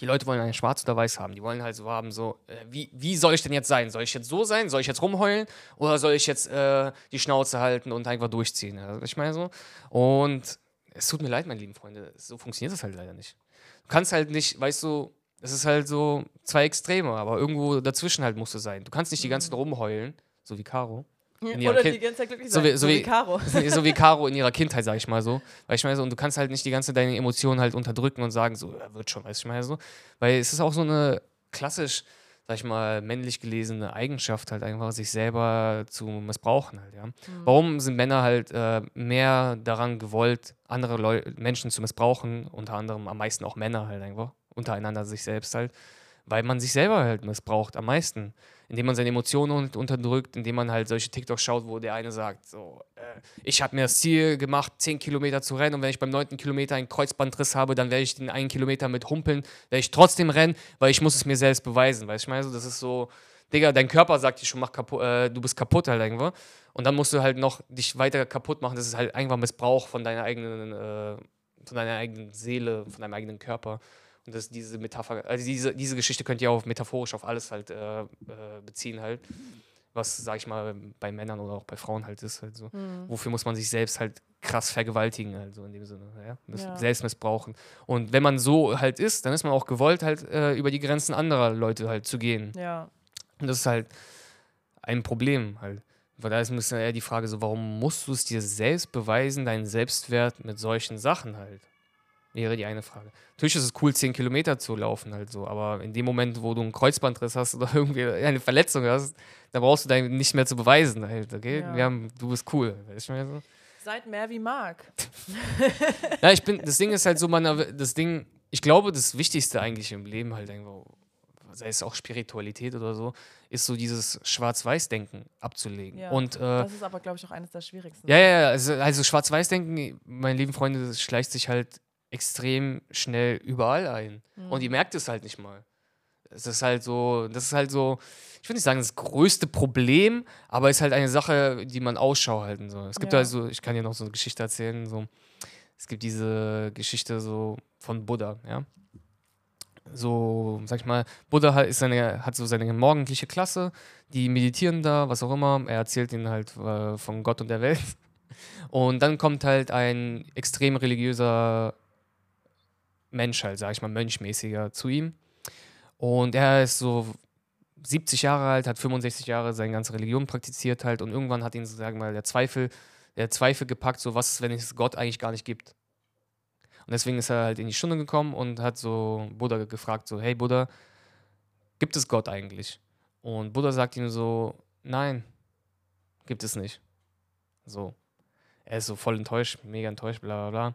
Die Leute wollen eine schwarz oder weiß haben. Die wollen halt so haben, so, äh, wie, wie soll ich denn jetzt sein? Soll ich jetzt so sein? Soll ich jetzt rumheulen? Oder soll ich jetzt äh, die Schnauze halten und einfach durchziehen? Ja, ich meine so. Und es tut mir leid, meine lieben Freunde. So funktioniert das halt leider nicht. Du kannst halt nicht, weißt du, es ist halt so zwei Extreme, aber irgendwo dazwischen halt musst du sein. Du kannst nicht die ganze Zeit rumheulen, so wie Caro. In Oder Kind- die ganze Zeit glücklich so sein. wie- so wie- Caro. so wie Caro in ihrer Kindheit, sag ich mal so. Weil ich meine so, und du kannst halt nicht die ganze deine Emotionen halt unterdrücken und sagen, so, ja, wird schon, weißt du, ich meine so. Weil es ist auch so eine klassisch, sag ich mal, männlich gelesene Eigenschaft, halt einfach sich selber zu missbrauchen halt, ja. Warum sind Männer halt äh, mehr daran gewollt, andere Leu Menschen zu missbrauchen, unter anderem am meisten auch Männer halt einfach, untereinander sich selbst halt, weil man sich selber halt missbraucht am meisten. Indem man seine Emotionen unterdrückt, indem man halt solche TikToks schaut, wo der eine sagt, so, äh, ich habe mir das Ziel gemacht, 10 Kilometer zu rennen und wenn ich beim 9. Kilometer einen Kreuzbandriss habe, dann werde ich den einen Kilometer mit humpeln, werde ich trotzdem rennen, weil ich muss es mir selbst beweisen, weißt du, ich meine, das ist so, Digga, dein Körper sagt dir schon, mach kaputt, äh, du bist kaputt halt irgendwo und dann musst du halt noch dich weiter kaputt machen, das ist halt einfach Missbrauch von deiner eigenen, äh, von deiner eigenen Seele, von deinem eigenen Körper. Und das diese Metapher, also diese, diese Geschichte könnt ihr auch metaphorisch auf alles halt äh, äh, beziehen halt. Was, sag ich mal, bei Männern oder auch bei Frauen halt ist halt so. Mhm. Wofür muss man sich selbst halt krass vergewaltigen, also in dem Sinne, ja? ja. Selbst missbrauchen. Und wenn man so halt ist, dann ist man auch gewollt, halt äh, über die Grenzen anderer Leute halt zu gehen. Ja. Und das ist halt ein Problem halt. Weil da ist ein bisschen eher die Frage so, warum musst du es dir selbst beweisen, deinen Selbstwert mit solchen Sachen halt? Wäre die eine Frage. Natürlich ist es cool, 10 Kilometer zu laufen, halt so, aber in dem Moment, wo du einen Kreuzbandriss hast oder irgendwie eine Verletzung hast, da brauchst du dein nicht mehr zu beweisen, halt, okay? Ja. Wir haben, du bist cool, weißt du so? Seid mehr wie Marc. ja, ich bin, das Ding ist halt so, man, das Ding, ich glaube, das Wichtigste eigentlich im Leben halt irgendwo, sei es auch Spiritualität oder so, ist so dieses Schwarz-Weiß-Denken abzulegen. Ja, und, äh, das ist aber, glaube ich, auch eines der schwierigsten. Ja, ja, also, also Schwarz-Weiß-Denken, meine lieben Freunde, das schleicht sich halt extrem schnell überall ein. Mhm. Und ihr merkt es halt nicht mal. Es ist halt so, das ist halt so, ich würde nicht sagen, das größte Problem, aber es ist halt eine Sache, die man Ausschau halten soll. Es gibt ja. also, ich kann dir noch so eine Geschichte erzählen, so, es gibt diese Geschichte so von Buddha, ja. So, sag ich mal, Buddha ist seine, hat so seine morgendliche Klasse, die meditieren da, was auch immer. Er erzählt ihnen halt äh, von Gott und der Welt. Und dann kommt halt ein extrem religiöser Mensch halt, sag ich mal, mönchmäßiger zu ihm. Und er ist so 70 Jahre alt, hat 65 Jahre seine ganze Religion praktiziert halt und irgendwann hat ihn, sagen wir mal, der Zweifel, der Zweifel gepackt, so was ist, wenn es Gott eigentlich gar nicht gibt. Und deswegen ist er halt in die Stunde gekommen und hat so Buddha gefragt, so, hey Buddha, gibt es Gott eigentlich? Und Buddha sagt ihm so, nein, gibt es nicht. So. Er ist so voll enttäuscht, mega enttäuscht, bla bla bla.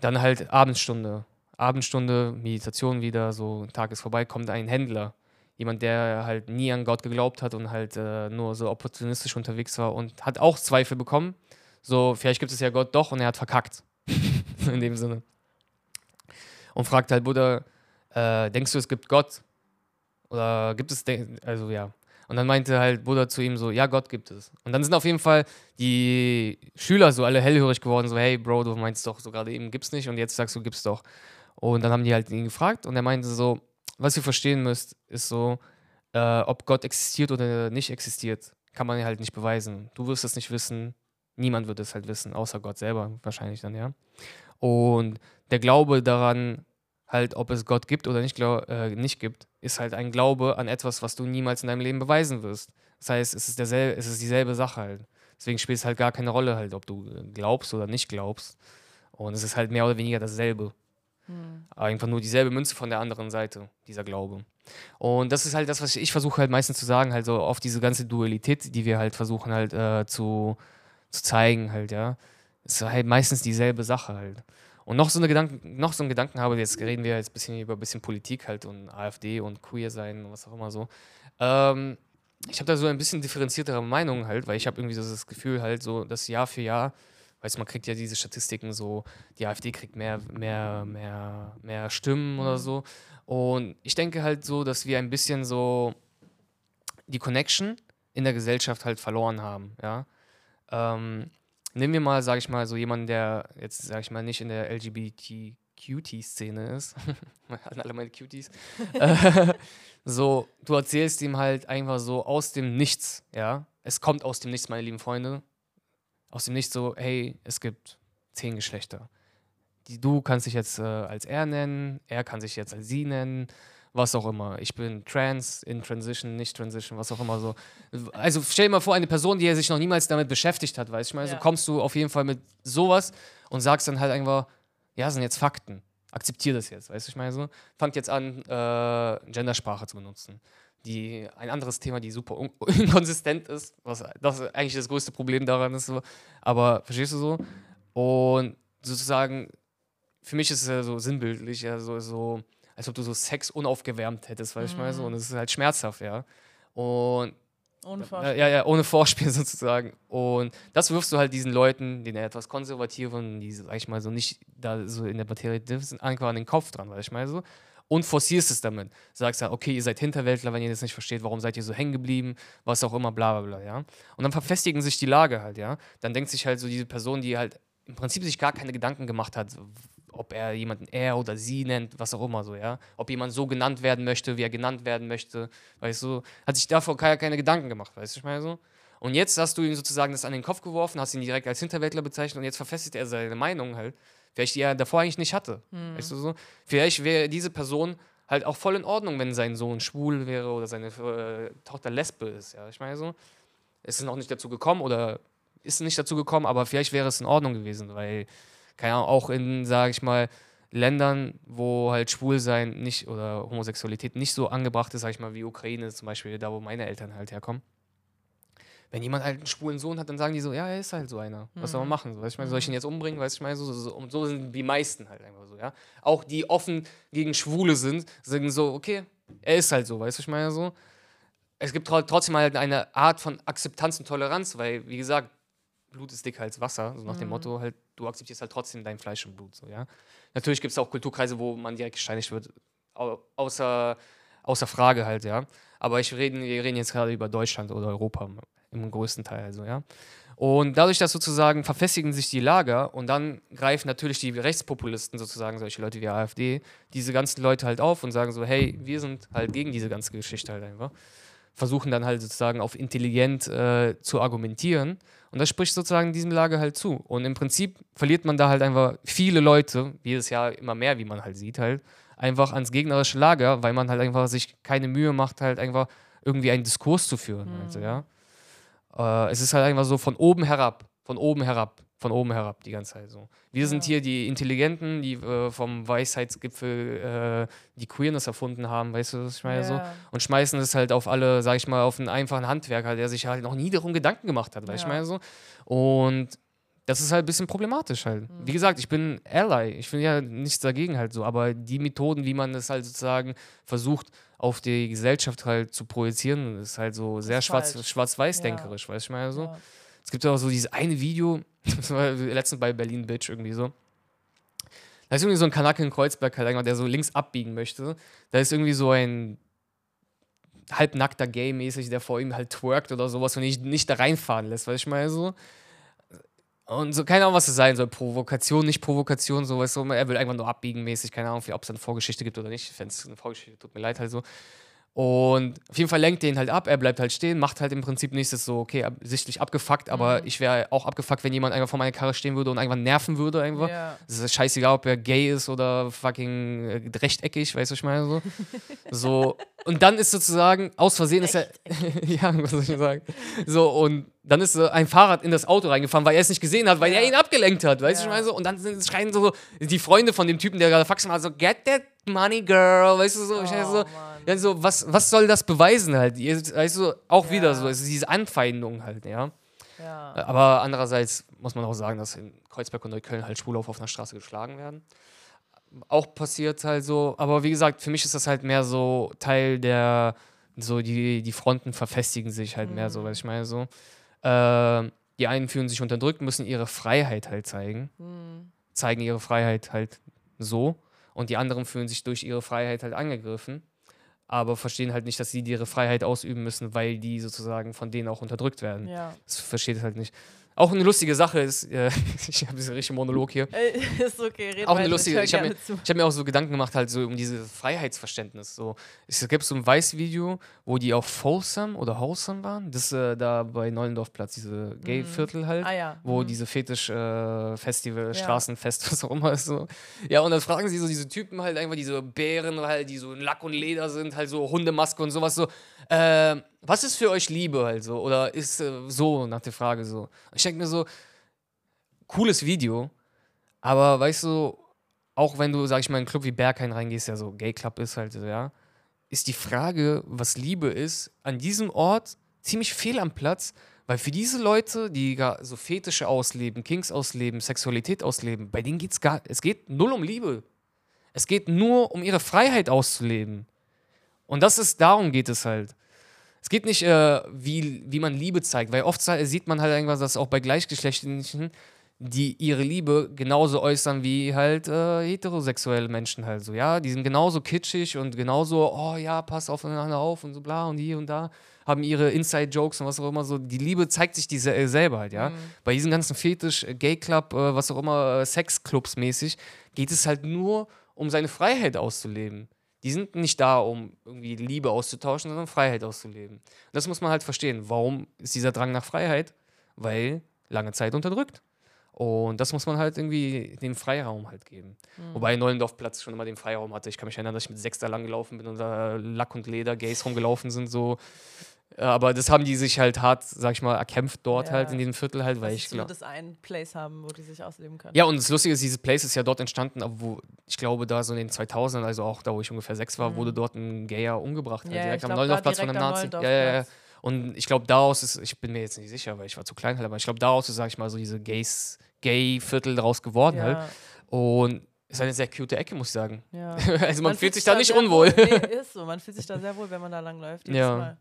Dann halt Abendstunde. Abendstunde, Meditation wieder, so Tag ist vorbei, kommt ein Händler. Jemand, der halt nie an Gott geglaubt hat und halt äh, nur so opportunistisch unterwegs war und hat auch Zweifel bekommen. So, vielleicht gibt es ja Gott doch und er hat verkackt. In dem Sinne. Und fragt halt Buddha, äh, denkst du, es gibt Gott? Oder gibt es, also ja, und dann meinte halt Buddha zu ihm so, ja, Gott gibt es. Und dann sind auf jeden Fall die Schüler so alle hellhörig geworden, so, hey, Bro, du meinst doch so gerade eben gibt's nicht und jetzt sagst du, gibt's doch. Und dann haben die halt ihn gefragt und er meinte so, was ihr verstehen müsst, ist so, äh, ob Gott existiert oder nicht existiert, kann man halt nicht beweisen. Du wirst es nicht wissen, niemand wird es halt wissen, außer Gott selber wahrscheinlich dann, ja. Und der Glaube daran, halt, ob es Gott gibt oder nicht, glaub, äh, nicht gibt, ist halt ein Glaube an etwas, was du niemals in deinem Leben beweisen wirst. Das heißt, es ist, derselbe, es ist dieselbe Sache halt. Deswegen spielt es halt gar keine Rolle halt, ob du glaubst oder nicht glaubst. Und es ist halt mehr oder weniger dasselbe. Hm. Einfach nur dieselbe Münze von der anderen Seite, dieser Glaube. Und das ist halt das, was ich, ich versuche halt meistens zu sagen, halt so auf diese ganze Dualität, die wir halt versuchen halt äh, zu, zu zeigen halt, ja. Es ist halt meistens dieselbe Sache halt. Und noch so, eine Gedanken, noch so einen Gedanken habe, jetzt reden wir jetzt ein bisschen über ein bisschen Politik halt und AfD und Queer sein und was auch immer so. Ähm, ich habe da so ein bisschen differenziertere Meinung halt, weil ich habe irgendwie so das Gefühl halt so, dass Jahr für Jahr, weißt man kriegt ja diese Statistiken so, die AfD kriegt mehr, mehr, mehr, mehr Stimmen oder mhm. so. Und ich denke halt so, dass wir ein bisschen so die Connection in der Gesellschaft halt verloren haben, ja. Ähm, Nehmen wir mal, sage ich mal, so jemanden, der jetzt, sage ich mal, nicht in der LGBT-Cutie-Szene ist. An alle meine Cuties. so, du erzählst ihm halt einfach so aus dem Nichts, ja. Es kommt aus dem Nichts, meine lieben Freunde. Aus dem Nichts so, hey, es gibt zehn Geschlechter. Die, du kannst dich jetzt äh, als er nennen, er kann sich jetzt als sie nennen was auch immer. Ich bin trans, in Transition, nicht Transition, was auch immer so. Also stell dir mal vor, eine Person, die sich noch niemals damit beschäftigt hat, weißt du, ich meine, ja. so kommst du auf jeden Fall mit sowas und sagst dann halt einfach, ja, sind jetzt Fakten. Akzeptier das jetzt, weißt du, ich meine so. Fangt jetzt an, äh, Gendersprache zu benutzen. Die, ein anderes Thema, die super inkonsistent ist, was das ist eigentlich das größte Problem daran ist. So. Aber verstehst du so? Und sozusagen, für mich ist es ja so sinnbildlich, ja, so, so als ob du so Sex unaufgewärmt hättest, weißt du, mhm. mal so. Und es ist halt schmerzhaft, ja. Und Ohne Vorspiel. ja, ja, ohne Vorspiel sozusagen. Und das wirfst du halt diesen Leuten, den etwas konservativen, die, sag ich mal, so nicht da so in der Materie drin sind, einfach an den Kopf dran, du, ich meine so. Und forcierst es damit. Sagst ja, okay, ihr seid Hinterwäldler, wenn ihr das nicht versteht, warum seid ihr so hängen geblieben, was auch immer, bla bla bla, ja. Und dann verfestigen sich die Lage halt, ja. Dann denkt sich halt so diese Person, die halt im Prinzip sich gar keine Gedanken gemacht hat, ob er jemanden er oder sie nennt, was auch immer so, ja. Ob jemand so genannt werden möchte, wie er genannt werden möchte, weißt du, hat sich davor keine, keine Gedanken gemacht, weißt du, ich meine so. Und jetzt hast du ihm sozusagen das an den Kopf geworfen, hast ihn direkt als Hinterwäldler bezeichnet und jetzt verfestigt er seine Meinung halt, vielleicht die er davor eigentlich nicht hatte, weißt du so. Vielleicht wäre diese Person halt auch voll in Ordnung, wenn sein Sohn schwul wäre oder seine äh, Tochter Lesbe ist, ja, ich meine so. Es ist noch nicht dazu gekommen oder ist nicht dazu gekommen, aber vielleicht wäre es in Ordnung gewesen, weil, keine Ahnung, auch in, sage ich mal, Ländern, wo halt Schwulsein nicht oder Homosexualität nicht so angebracht ist, sag ich mal, wie Ukraine zum Beispiel, da wo meine Eltern halt herkommen. Wenn jemand halt einen schwulen Sohn hat, dann sagen die so, ja, er ist halt so einer. Was soll man machen? So, weißt ich meine, soll ich ihn jetzt umbringen? Weißt ich meine, so, so, so, und so sind die meisten halt einfach so, ja. Auch die offen gegen Schwule sind, sagen so, okay, er ist halt so, weißt du, ich meine so. Es gibt tro- trotzdem halt eine Art von Akzeptanz und Toleranz, weil, wie gesagt, Blut ist dicker als Wasser, so nach dem Motto halt, du akzeptierst halt trotzdem dein Fleisch und Blut, so, ja. Natürlich gibt es auch Kulturkreise, wo man direkt gesteinigt wird, au außer, außer Frage halt, ja. Aber ich reden, wir reden jetzt gerade über Deutschland oder Europa im größten Teil, also, ja. Und dadurch, dass sozusagen verfestigen sich die Lager und dann greifen natürlich die Rechtspopulisten, sozusagen solche Leute wie AfD, diese ganzen Leute halt auf und sagen so, hey, wir sind halt gegen diese ganze Geschichte halt einfach. Versuchen dann halt sozusagen auf intelligent äh, zu argumentieren. Und das spricht sozusagen diesem Lager halt zu. Und im Prinzip verliert man da halt einfach viele Leute, jedes Jahr immer mehr, wie man halt sieht, halt, einfach ans gegnerische Lager, weil man halt einfach sich keine Mühe macht, halt einfach irgendwie einen Diskurs zu führen. Also, ja. Äh, es ist halt einfach so von oben herab, von oben herab, von oben herab die ganze Zeit so. Wir sind hier die Intelligenten, die äh, vom Weisheitsgipfel äh, die Queerness erfunden haben, weißt du, was ich meine so? Ja. Und schmeißen es halt auf alle, sag ich mal, auf einen einfachen Handwerker, der sich halt noch nie darum Gedanken gemacht hat, weißt du, ich Ja. meine so? Und das ist halt ein bisschen problematisch halt. Wie gesagt, ich bin Ally, ich bin ja nichts dagegen halt so, aber die Methoden, wie man das halt sozusagen versucht, auf die Gesellschaft halt zu projizieren, ist halt so sehr Ist schwarz- falsch. schwarz-weiß-denkerisch, weißt du, ich meine so? Ja. Es gibt auch so dieses eine Video, das war letztens bei Berlin Bitch irgendwie so. Da ist irgendwie so ein Kanake in Kreuzberg halt, der so links abbiegen möchte. Da ist irgendwie so ein halbnackter Gay-mäßig, der vor ihm halt twerkt oder sowas und nicht, nicht da reinfahren lässt, weißt du, ich meine so. Und so, keine Ahnung, was es sein soll. Provokation, nicht Provokation. So, er will einfach nur abbiegen mäßig. Keine Ahnung, ob es eine Vorgeschichte gibt oder nicht. Wenn es eine Vorgeschichte tut mir leid halt so. Und auf jeden Fall lenkt den halt ab, er bleibt halt stehen, macht halt im Prinzip nichts, ist so, okay, sichtlich abgefuckt, aber ich wäre auch abgefuckt, wenn jemand einfach vor meiner Karre stehen würde und irgendwann nerven würde, einfach. Ja. Es ist scheißegal, ob er gay ist oder fucking äh, rechteckig, weißt du, was ich meine so. so. Und dann ist sozusagen, aus Versehen ist er, ja, was soll ich sagen? So, und dann ist äh, ein Fahrrad in das Auto reingefahren, weil er es nicht gesehen hat, weil Ja. er ihn abgelenkt hat, weißt du, Ja. was ich meine so. Und dann schreien so die Freunde von dem Typen, der gerade faxen war, so, get that money, girl, weißt du so. Oh, so, Mann. ja, so, was, was soll das beweisen halt? Weißt du, auch Ja. wieder so, es ist diese Anfeindung halt, ja. Aber andererseits muss man auch sagen, dass in Kreuzberg und Neukölln halt Schwule auf offener Straße geschlagen werden. Auch passiert halt so, aber wie gesagt, für mich ist das halt mehr so Teil der, so die, die Fronten verfestigen sich halt mehr so, weil ich meine so. Äh, die einen fühlen sich unterdrückt, müssen ihre Freiheit halt zeigen, zeigen ihre Freiheit halt so und die anderen fühlen sich durch ihre Freiheit halt angegriffen, aber verstehen halt nicht, dass sie ihre Freiheit ausüben müssen, weil die sozusagen von denen auch unterdrückt werden. ja. Das versteht es halt nicht. Auch eine lustige Sache ist, äh, ich habe diesen richtigen Monolog hier. Ey, ist okay, red Auch eine lustige, ich habe mir, ich hab mir auch so Gedanken gemacht, halt so um dieses Freiheitsverständnis. So. Es gibt so ein Weiß-Video, wo die auf Folsom oder Wholesome waren. Das äh, da bei Neulendorfplatz, diese Gay-Viertel halt. Ah ja. Wo mhm. diese Fetisch-Festival, Ja. Straßenfest, was auch immer ist. So. Ja, und dann fragen sie so diese Typen halt einfach, diese Bären halt, die so in Lack und Leder sind, halt so Hundemaske und sowas so. Äh, was ist für euch Liebe halt so? Oder ist äh, so nach der Frage so? Ich denke mir so, cooles Video, aber weißt du, auch wenn du, sag ich mal, in einen Club wie Berghain reingehst, der so Gay Club ist halt, ja, ist die Frage, was Liebe ist, an diesem Ort ziemlich fehl am Platz, weil für diese Leute, die gar so Fetische ausleben, Kings ausleben, Sexualität ausleben, bei denen geht's gar, es geht null um Liebe. Es geht nur um ihre Freiheit auszuleben. Und das ist, darum geht es halt. Es geht nicht, äh, wie, wie man Liebe zeigt, weil oft sieht man halt irgendwas, dass auch bei Gleichgeschlechtlichen, die ihre Liebe genauso äußern wie halt äh, heterosexuelle Menschen halt so, ja. Die sind genauso kitschig und genauso, oh ja, pass aufeinander auf und so bla und hier und da, haben ihre Inside-Jokes und was auch immer so. Die Liebe zeigt sich diese äh, selber halt, ja. Bei diesen ganzen Fetisch, äh, Gay-Club, äh, was auch immer, äh, Sexclubs mäßig, geht es halt nur um seine Freiheit auszuleben. Die sind nicht da, um irgendwie Liebe auszutauschen, sondern Freiheit auszuleben. Das muss man halt verstehen. Warum ist dieser Drang nach Freiheit? Weil lange Zeit unterdrückt. Und das muss man halt irgendwie den Freiraum halt geben. Wobei Neulendorfplatz schon immer den Freiraum hatte. Ich kann mich erinnern, dass ich mit sechs da lang gelaufen bin und da Lack und Leder, Gays rumgelaufen sind, so. Aber das haben die sich halt hart, sag ich mal, erkämpft dort Ja. halt in diesem Viertel halt, weil Weil ich glaube. zumindest einen Place haben, wo die sich ausleben können. Ja, und das Lustige ist, dieses Place ist ja dort entstanden, aber wo, ich glaube, da so in den 2000ern, also auch da, wo ich ungefähr sechs war, wurde dort ein Gayer umgebracht. halt, Mhm. Ja, direkt ich am da Neulendorfplatz von direkt einem Nazi. Ja, ja, ja. Und ich glaube, daraus ist, ich bin mir jetzt nicht sicher, weil ich war zu klein halt, aber ich glaube, daraus ist, sag ich mal, so diese Gays, Gay-Viertel daraus geworden halt. ja, Und ist eine sehr cute Ecke, muss ich sagen. ja. Also man, fühlt sich da nicht sehr unwohl. Wohl. Nee, ist so. Man fühlt sich da sehr wohl, wenn man da langläuft. Ja. Mal.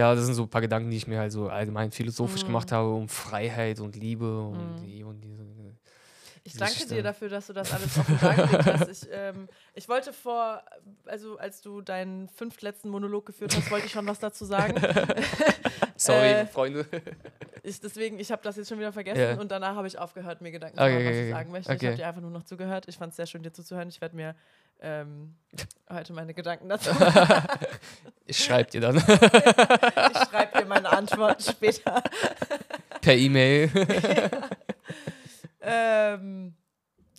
Ja, das sind so ein paar Gedanken, die ich mir halt so allgemein Mhm. philosophisch gemacht habe, um Freiheit und Liebe und, die, und diese. Ich danke dir dafür, dass du das alles offen dargelegt hast. Ich, ähm, ich wollte vor, also als du deinen fünftletzten Monolog geführt hast, wollte ich schon was dazu sagen. Sorry, Äh, Freunde. Ich, deswegen, ich habe das jetzt schon wieder vergessen Ja. und danach habe ich aufgehört, mir Gedanken zu Okay, machen, was okay, ich sagen möchte. Ich Okay. habe dir einfach nur noch zugehört. Ich fand es sehr schön, dir zuzuhören. Ich werde mir ähm, heute meine Gedanken dazu. Ich schreibe dir dann ich schreibe dir meine Antworten später. per E-Mail. Ähm,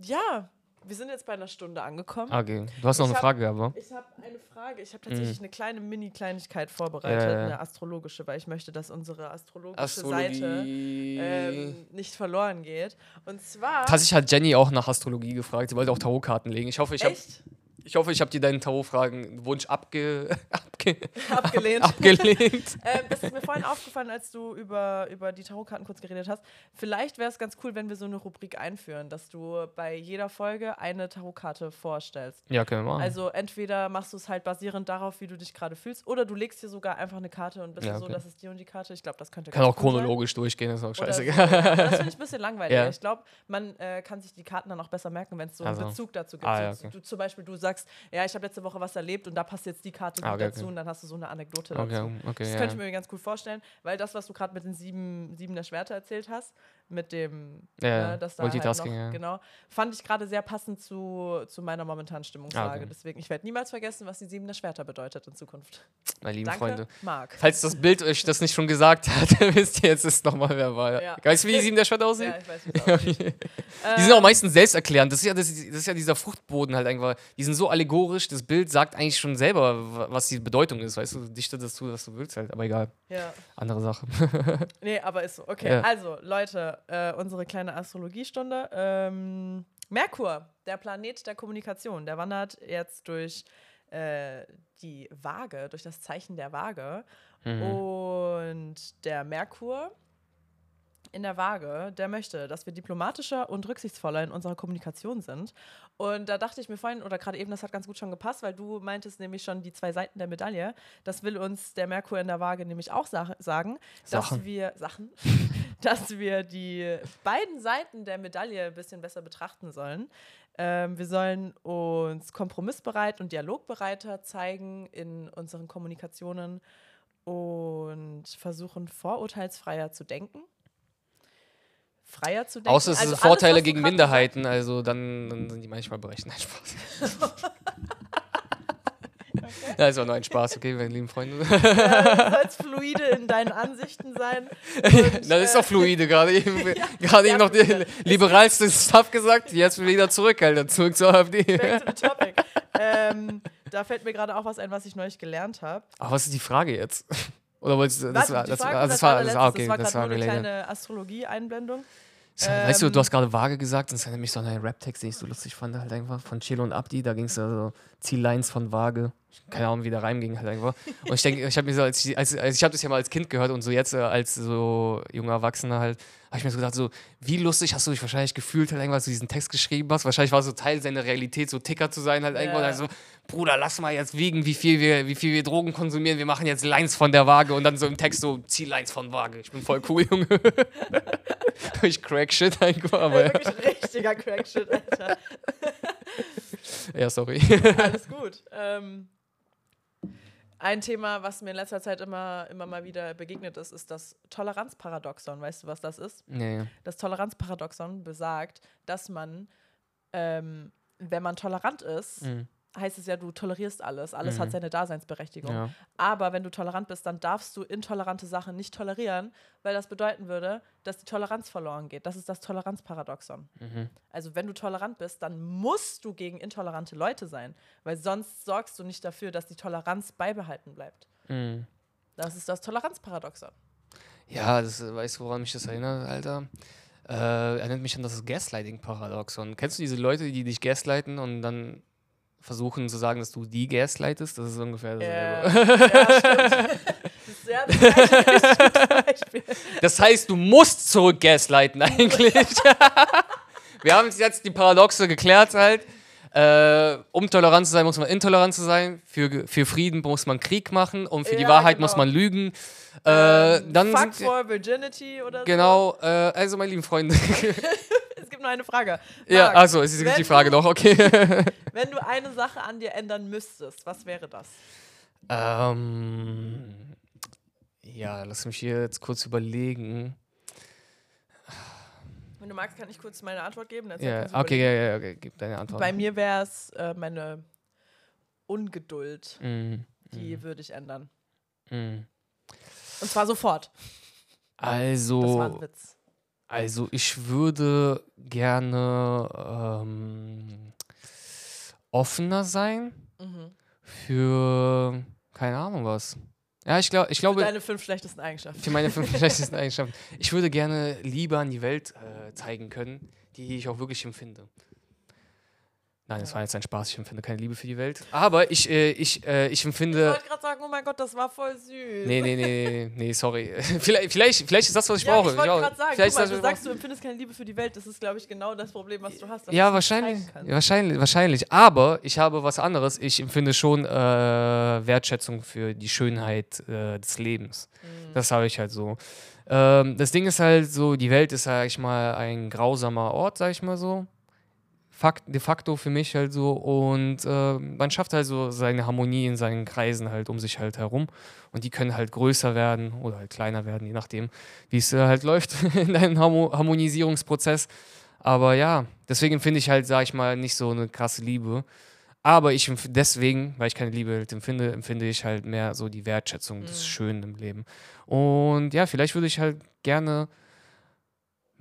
ja, wir sind jetzt bei einer Stunde angekommen. Okay, du hast noch Ich eine hab- Frage, aber. Ich habe eine Frage. Ich habe tatsächlich eine kleine Mini-Kleinigkeit vorbereitet, ja. eine astrologische, weil ich möchte, dass unsere astrologische Seite ähm, nicht verloren geht. Und zwar. Tatsächlich hat Jenny auch nach Astrologie gefragt. Sie wollte auch Tarotkarten legen. Ich hoffe, ich habe echt ich hoffe, ich habe dir deinen Tarotfragen-Wunsch abge, abge, abgelehnt. abgelehnt. ähm, das ist mir vorhin aufgefallen, als du über, über die Tarotkarten kurz geredet hast. Vielleicht wäre es ganz cool, wenn wir so eine Rubrik einführen, dass du bei jeder Folge eine Tarotkarte vorstellst. Ja, können wir machen. Also entweder machst du es halt basierend darauf, wie du dich gerade fühlst, oder du legst dir sogar einfach eine Karte und bist Ja, so, okay. das ist die und die Karte. Ich glaube, das könnte Kann auch cool sein. chronologisch durchgehen, ist auch scheißegal. So. Ja, Das finde ich ein bisschen langweilig. Ja. Ich glaube, man äh, kann sich die Karten dann auch besser merken, wenn es so einen Also. Bezug dazu gibt. Ah, ja, So, okay. du, zum Beispiel, du sagst, ja, ich habe letzte Woche was erlebt und da passt jetzt die Karte Ah, okay, dazu und dann hast du so eine Anekdote Okay, dazu. okay, Das könnte ich mir ganz gut vorstellen, weil das, was du gerade mit den sieben, sieben der Schwerter erzählt hast, mit dem, Ja, äh, dass da Multitasking, halt noch, ja. genau, fand ich gerade sehr passend zu, zu meiner momentanen Stimmungslage. Ah, okay. Deswegen, ich werde niemals vergessen, was die sieben der Schwerter bedeutet in Zukunft. Meine lieben Danke, Freunde. Marc. Falls das Bild euch das nicht schon gesagt hat, wisst ihr jetzt ist nochmal wer war. Ja. Weißt du, wie die sieben der Schwert aussehen? Ja, ich weiß, wie aussieht. Die sind auch meistens selbsterklärend. Das ist, ja, das, ist, das ist ja dieser Fruchtboden halt einfach. Die sind so allegorisch, das Bild sagt eigentlich schon selber, wa- was die Bedeutung ist. Weißt du, dichte das zu, was du willst halt. Aber egal, Ja. andere Sache. Nee, aber ist so. Okay, also Leute, äh, unsere kleine Astrologiestunde. Ähm, Merkur, der Planet der Kommunikation, der wandert jetzt durch äh, die Waage, durch das Zeichen der Waage. Mhm. Und der Merkur in der Waage, der möchte, dass wir diplomatischer und rücksichtsvoller in unserer Kommunikation sind. Und da dachte ich mir vorhin, oder gerade eben, das hat ganz gut schon gepasst, weil du meintest nämlich schon die zwei Seiten der Medaille. Das will uns der Merkur in der Waage nämlich auch sa sagen, dass Sachen. wir Sachen, dass wir die beiden Seiten der Medaille ein bisschen besser betrachten sollen. Ähm, wir sollen uns kompromissbereit und dialogbereiter zeigen in unseren Kommunikationen und versuchen, vorurteilsfreier zu denken. Freier zu denken. Außer es Also sind Vorteile gegen Minderheiten, also dann, dann sind die manchmal berechnet. Nein, Spaß. Ja, ist auch nur ein Spaß, okay, meine lieben Freunde. hast, Du sollst fluide in deinen Ansichten sein. Und, das ist äh, doch fluide gerade eben. gerade eben noch der liberalste Stuff gesagt, jetzt wieder zurück, Alter, zurück zur AfD. Back to the topic. ähm, da fällt mir gerade auch was ein, was ich neulich gelernt habe. Aber was ist die Frage jetzt? Oder wolltest du, das Warte, war, das, Frage das als war, das war okay, das war das war nur eine kleine Astrologie-Einblendung. Weißt du, Ähm, du hast gerade vage gesagt, das ist nämlich so ein Rap-Text, den ich so lustig fand, halt einfach von Chilo und Abdi. Da ging es also Ziellines von vage. Keine Ahnung, wie der Reim ging halt einfach. Und ich denke, ich habe mir so, als ich, als, als ich habe das ja mal als Kind gehört und so jetzt äh, als so junger Erwachsener halt, habe ich mir so gedacht, so, wie lustig hast du dich wahrscheinlich gefühlt, halt irgendwas, als du diesen Text geschrieben hast. Wahrscheinlich war es so Teil seiner Realität, so Ticker zu sein, halt irgendwo. Ja. Und dann so, Bruder, lass mal jetzt wiegen, wie viel, wir, wie viel wir Drogen konsumieren. Wir machen jetzt Lines von der Waage und dann so im Text so, zieh Lines von Waage. Ich bin voll cool, Junge. ich crack shit einfach, aber Ey, wirklich richtiger Crackshit, Alter. ja, sorry. Alles gut. Ähm, ein Thema, was mir in letzter Zeit immer, immer mal wieder begegnet ist, ist das Toleranzparadoxon. Weißt du, was das ist? nee. Das Toleranzparadoxon besagt, dass man, ähm, wenn man tolerant ist, Mhm. Heißt es ja, du tolerierst alles. Alles Mhm. hat seine Daseinsberechtigung. Ja. Aber wenn du tolerant bist, dann darfst du intolerante Sachen nicht tolerieren, weil das bedeuten würde, dass die Toleranz verloren geht. Das ist das Toleranzparadoxon. Mhm. Also wenn du tolerant bist, dann musst du gegen intolerante Leute sein, weil sonst sorgst du nicht dafür, dass die Toleranz beibehalten bleibt. Mhm. Das ist das Toleranzparadoxon. Ja, das, äh, weißt du, woran mich das erinnert, Alter? Äh, erinnert mich an das Gaslighting-Paradoxon. Kennst du diese Leute, die dich gaslighten und dann versuchen zu sagen, dass du die gaslightest? Das ist ungefähr dasselbe. ist ja das Beispiel. Das heißt, du musst zurück gaslighten eigentlich. Wir haben jetzt die Paradoxe geklärt halt. Äh, um tolerant zu sein, muss man intolerant zu sein. Für, für Frieden muss man Krieg machen und für die Ja, Wahrheit genau. muss man lügen. Äh, Ähm, dann Fuck sind, for Virginity oder Genau, äh, also meine lieben Freunde. gibt nur eine Frage. ja, Marc, also es ist die Frage du- noch, okay. Wenn du eine Sache an dir ändern müsstest, was wäre das? ähm, ja, lass mich hier jetzt kurz überlegen. Wenn du magst, kann ich kurz meine Antwort geben. Dann Ja, du okay, ja, ja, okay, gib deine Antwort. Bei mir wäre es äh, meine Ungeduld. Mm, Die würde ich ändern. mm. Und zwar sofort. Das war Also, ein Witz. Also ich würde gerne ähm, offener sein Mhm. für keine Ahnung was. Ja, ich, glaub, ich Für glaube, deine fünf schlechtesten Eigenschaften. für meine fünf schlechtesten Eigenschaften. Ich würde gerne Liebe an die Welt äh, zeigen können, die ich auch wirklich empfinde. Nein, das war jetzt ein Spaß. Ich empfinde keine Liebe für die Welt. Aber ich, äh, ich, äh, ich Ich empfinde. wollte gerade sagen, oh mein Gott, das war voll süß. Nee, nee, nee, nee, nee, sorry. vielleicht, vielleicht, vielleicht ist das, was ich ja, brauche. ich wollte gerade sagen, vielleicht guck mal, du ich sagst, du empfindest keine Liebe für die Welt. Das ist, glaube ich, genau das Problem, was du hast. Ja, wahrscheinlich, wahrscheinlich, wahrscheinlich. Aber ich habe was anderes. Ich empfinde schon äh, Wertschätzung für die Schönheit äh, des Lebens. Mhm. Das habe ich halt so. Ähm, das Ding ist halt so, die Welt ist, sag ich mal, ein grausamer Ort, sag ich mal so. Fakt, de facto für mich halt so. Und äh, man schafft halt so seine Harmonie in seinen Kreisen halt um sich halt herum. Und die können halt größer werden oder halt kleiner werden, je nachdem, wie es äh, halt läuft in einem Harmo Harmonisierungsprozess. Aber ja, deswegen finde ich halt, sag ich mal, nicht so eine krasse Liebe. Aber ich deswegen, weil ich keine Liebe halt empfinde, empfinde ich halt mehr so die Wertschätzung des Mhm. Schönen im Leben. Und ja, vielleicht würde ich halt gerne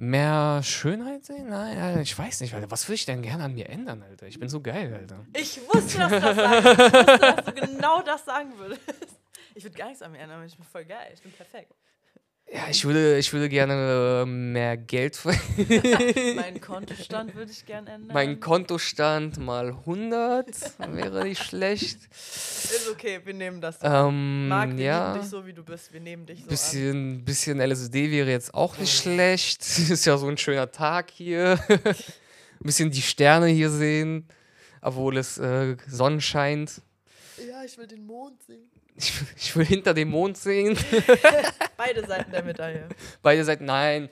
mehr Schönheit sehen? Nein, Alter, ich weiß nicht, Alter. Was würde ich denn gerne an mir ändern, Alter? Ich bin so geil, Alter. Ich wusste, dass du das sagst. Ich wusste, dass du genau das sagen würdest. Ich würde gar nichts an mir ändern, ich bin voll geil. Ich bin perfekt. Ja, ich würde, ich würde gerne äh, mehr Geld. Meinen Kontostand würde ich gern ändern. mein Kontostand mal 100 wäre nicht schlecht. Ist okay, wir nehmen das. Ähm, Marc, wir ja. lieben dich so, wie du bist. Wir nehmen dich so an. Bisschen, bisschen LSD wäre jetzt auch nicht schlecht. Ist ja so ein schöner Tag hier. Ein bisschen die Sterne hier sehen, obwohl es äh, Sonne scheint. Ja, ich will den Mond sehen. Ich, ich will hinter dem Mond sehen. Beide Seiten der Medaille. Beide Seiten, nein.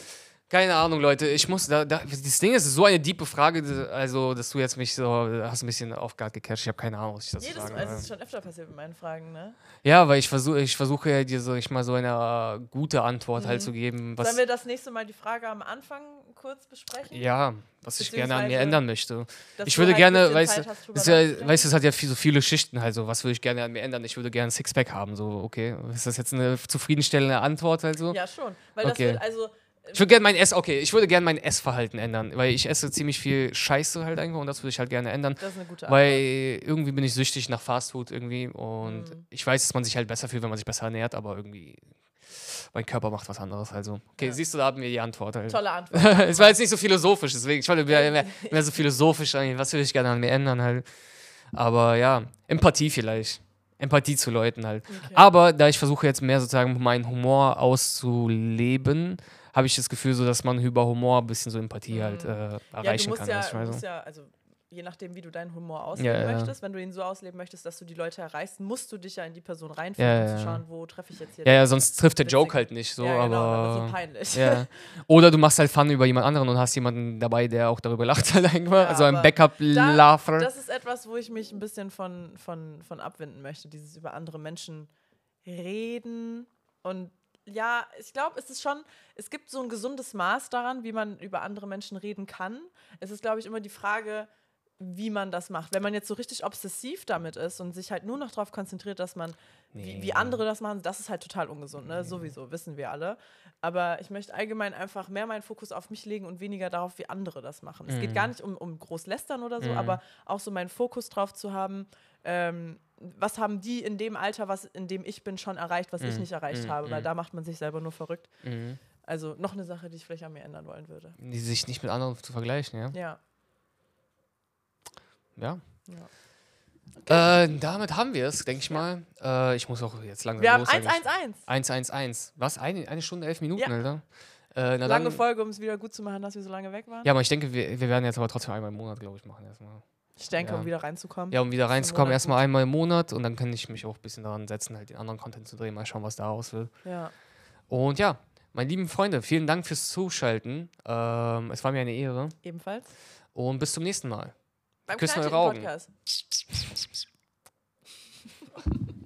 Keine Ahnung, Leute. Ich muss, da, da, das Ding ist, es ist so eine diepe Frage, also, dass du jetzt mich so, hast ein bisschen auf Guard gecatcht. Ich habe keine Ahnung, was ich dazu Jedes sagen Mal, also es soll. ist schon öfter passiert mit meinen Fragen, ne? Ja, weil ich versuche, ich versuche ja dir so, ich mal so eine äh, gute Antwort halt Mhm. zu geben. Was, Sollen wir das nächste Mal die Frage am Anfang kurz besprechen? ja, was ich gerne an mir ändern möchte. Ich würde halt gerne, weißt du, Das ja, weißt du, es hat ja viel, so viele Schichten halt so. Was würde ich gerne an mir ändern? Ich würde gerne ein Sixpack haben, so, okay. Ist das jetzt eine zufriedenstellende Antwort halt so? Ja, schon. Weil Okay. das wird also. Ich würde gerne mein Ess, okay, ich würde gerne mein Essverhalten ändern, weil ich esse ziemlich viel Scheiße halt einfach und das würde ich halt gerne ändern. Das ist eine gute Antwort. Weil irgendwie bin ich süchtig nach Fastfood irgendwie und Mhm. ich weiß, dass man sich halt besser fühlt, wenn man sich besser ernährt, aber irgendwie mein Körper macht was anderes also. Okay, Ja. siehst du, da haben wir die Antwort halt. Tolle Antwort. es war jetzt nicht so philosophisch, deswegen, ich wollte mehr, mehr, mehr so philosophisch, was würde ich gerne an mir ändern halt. Aber ja, Empathie vielleicht. Empathie zu Leuten halt. Okay. Aber da ich versuche jetzt mehr sozusagen meinen Humor auszuleben, habe ich das Gefühl, so dass man über Humor ein bisschen so Empathie halt äh, ja, du erreichen musst kann. ja, du, musst ja, also je nachdem, wie du deinen Humor ausleben Ja, ja. möchtest, wenn du ihn so ausleben möchtest, dass du die Leute erreichst, musst du dich ja in die Person reinfühlen, Ja, um ja, zu ja. schauen, wo treffe ich jetzt hier ja, ja, sonst trifft der Witzig. Joke halt nicht so, ja, genau, aber. so peinlich. Ja. Oder du machst halt Fun über jemand anderen und hast jemanden dabei, der auch darüber lacht halt. Ja, also ein aber Backup-Laugher. Das ist etwas, wo ich mich ein bisschen von, von, von abwenden möchte, dieses über andere Menschen reden. Und ja, ich glaube, es ist schon, es gibt so ein gesundes Maß daran, wie man über andere Menschen reden kann. Es ist, glaube ich, immer die Frage, wie man das macht. Wenn man jetzt so richtig obsessiv damit ist und sich halt nur noch darauf konzentriert, dass man, wie, Nee. wie andere das machen, das ist halt total ungesund, ne? Sowieso, wissen wir alle. Aber ich möchte allgemein einfach mehr meinen Fokus auf mich legen und weniger darauf, wie andere das machen. Es geht gar nicht um, um groß lästern oder so, aber auch so meinen Fokus drauf zu haben, ähm, was haben die in dem Alter, was in dem ich bin, schon erreicht, was ich nicht erreicht habe, weil da macht man sich selber nur verrückt. Mhm. Also noch eine Sache, die ich vielleicht an mir ändern wollen würde. Die sich nicht mit anderen zu vergleichen, ja. Ja. Ja. ja. Äh, damit haben wir es, denke ich mal. Äh, ich muss auch jetzt langsam Wir haben los. eigentlich. 111. 111. Was? Eine, eine Stunde, elf Minuten, Ja. Alter? Äh, Lange dann, Folge, um es wieder gut zu machen, dass wir so lange weg waren. Ja, aber ich denke, wir, wir werden jetzt aber trotzdem einmal im Monat, glaube ich, machen erstmal. Ich denke, Ja. um wieder reinzukommen. Ja, um wieder reinzukommen, erstmal einmal im Monat und dann kann ich mich auch ein bisschen daran setzen, halt den anderen Content zu drehen, mal schauen, was da raus will. Ja. Und ja, meine lieben Freunde, vielen Dank fürs Zuschalten. Ähm, es war mir eine Ehre Ebenfalls. und bis zum nächsten Mal. Beim Küssen eure Augen. Podcast.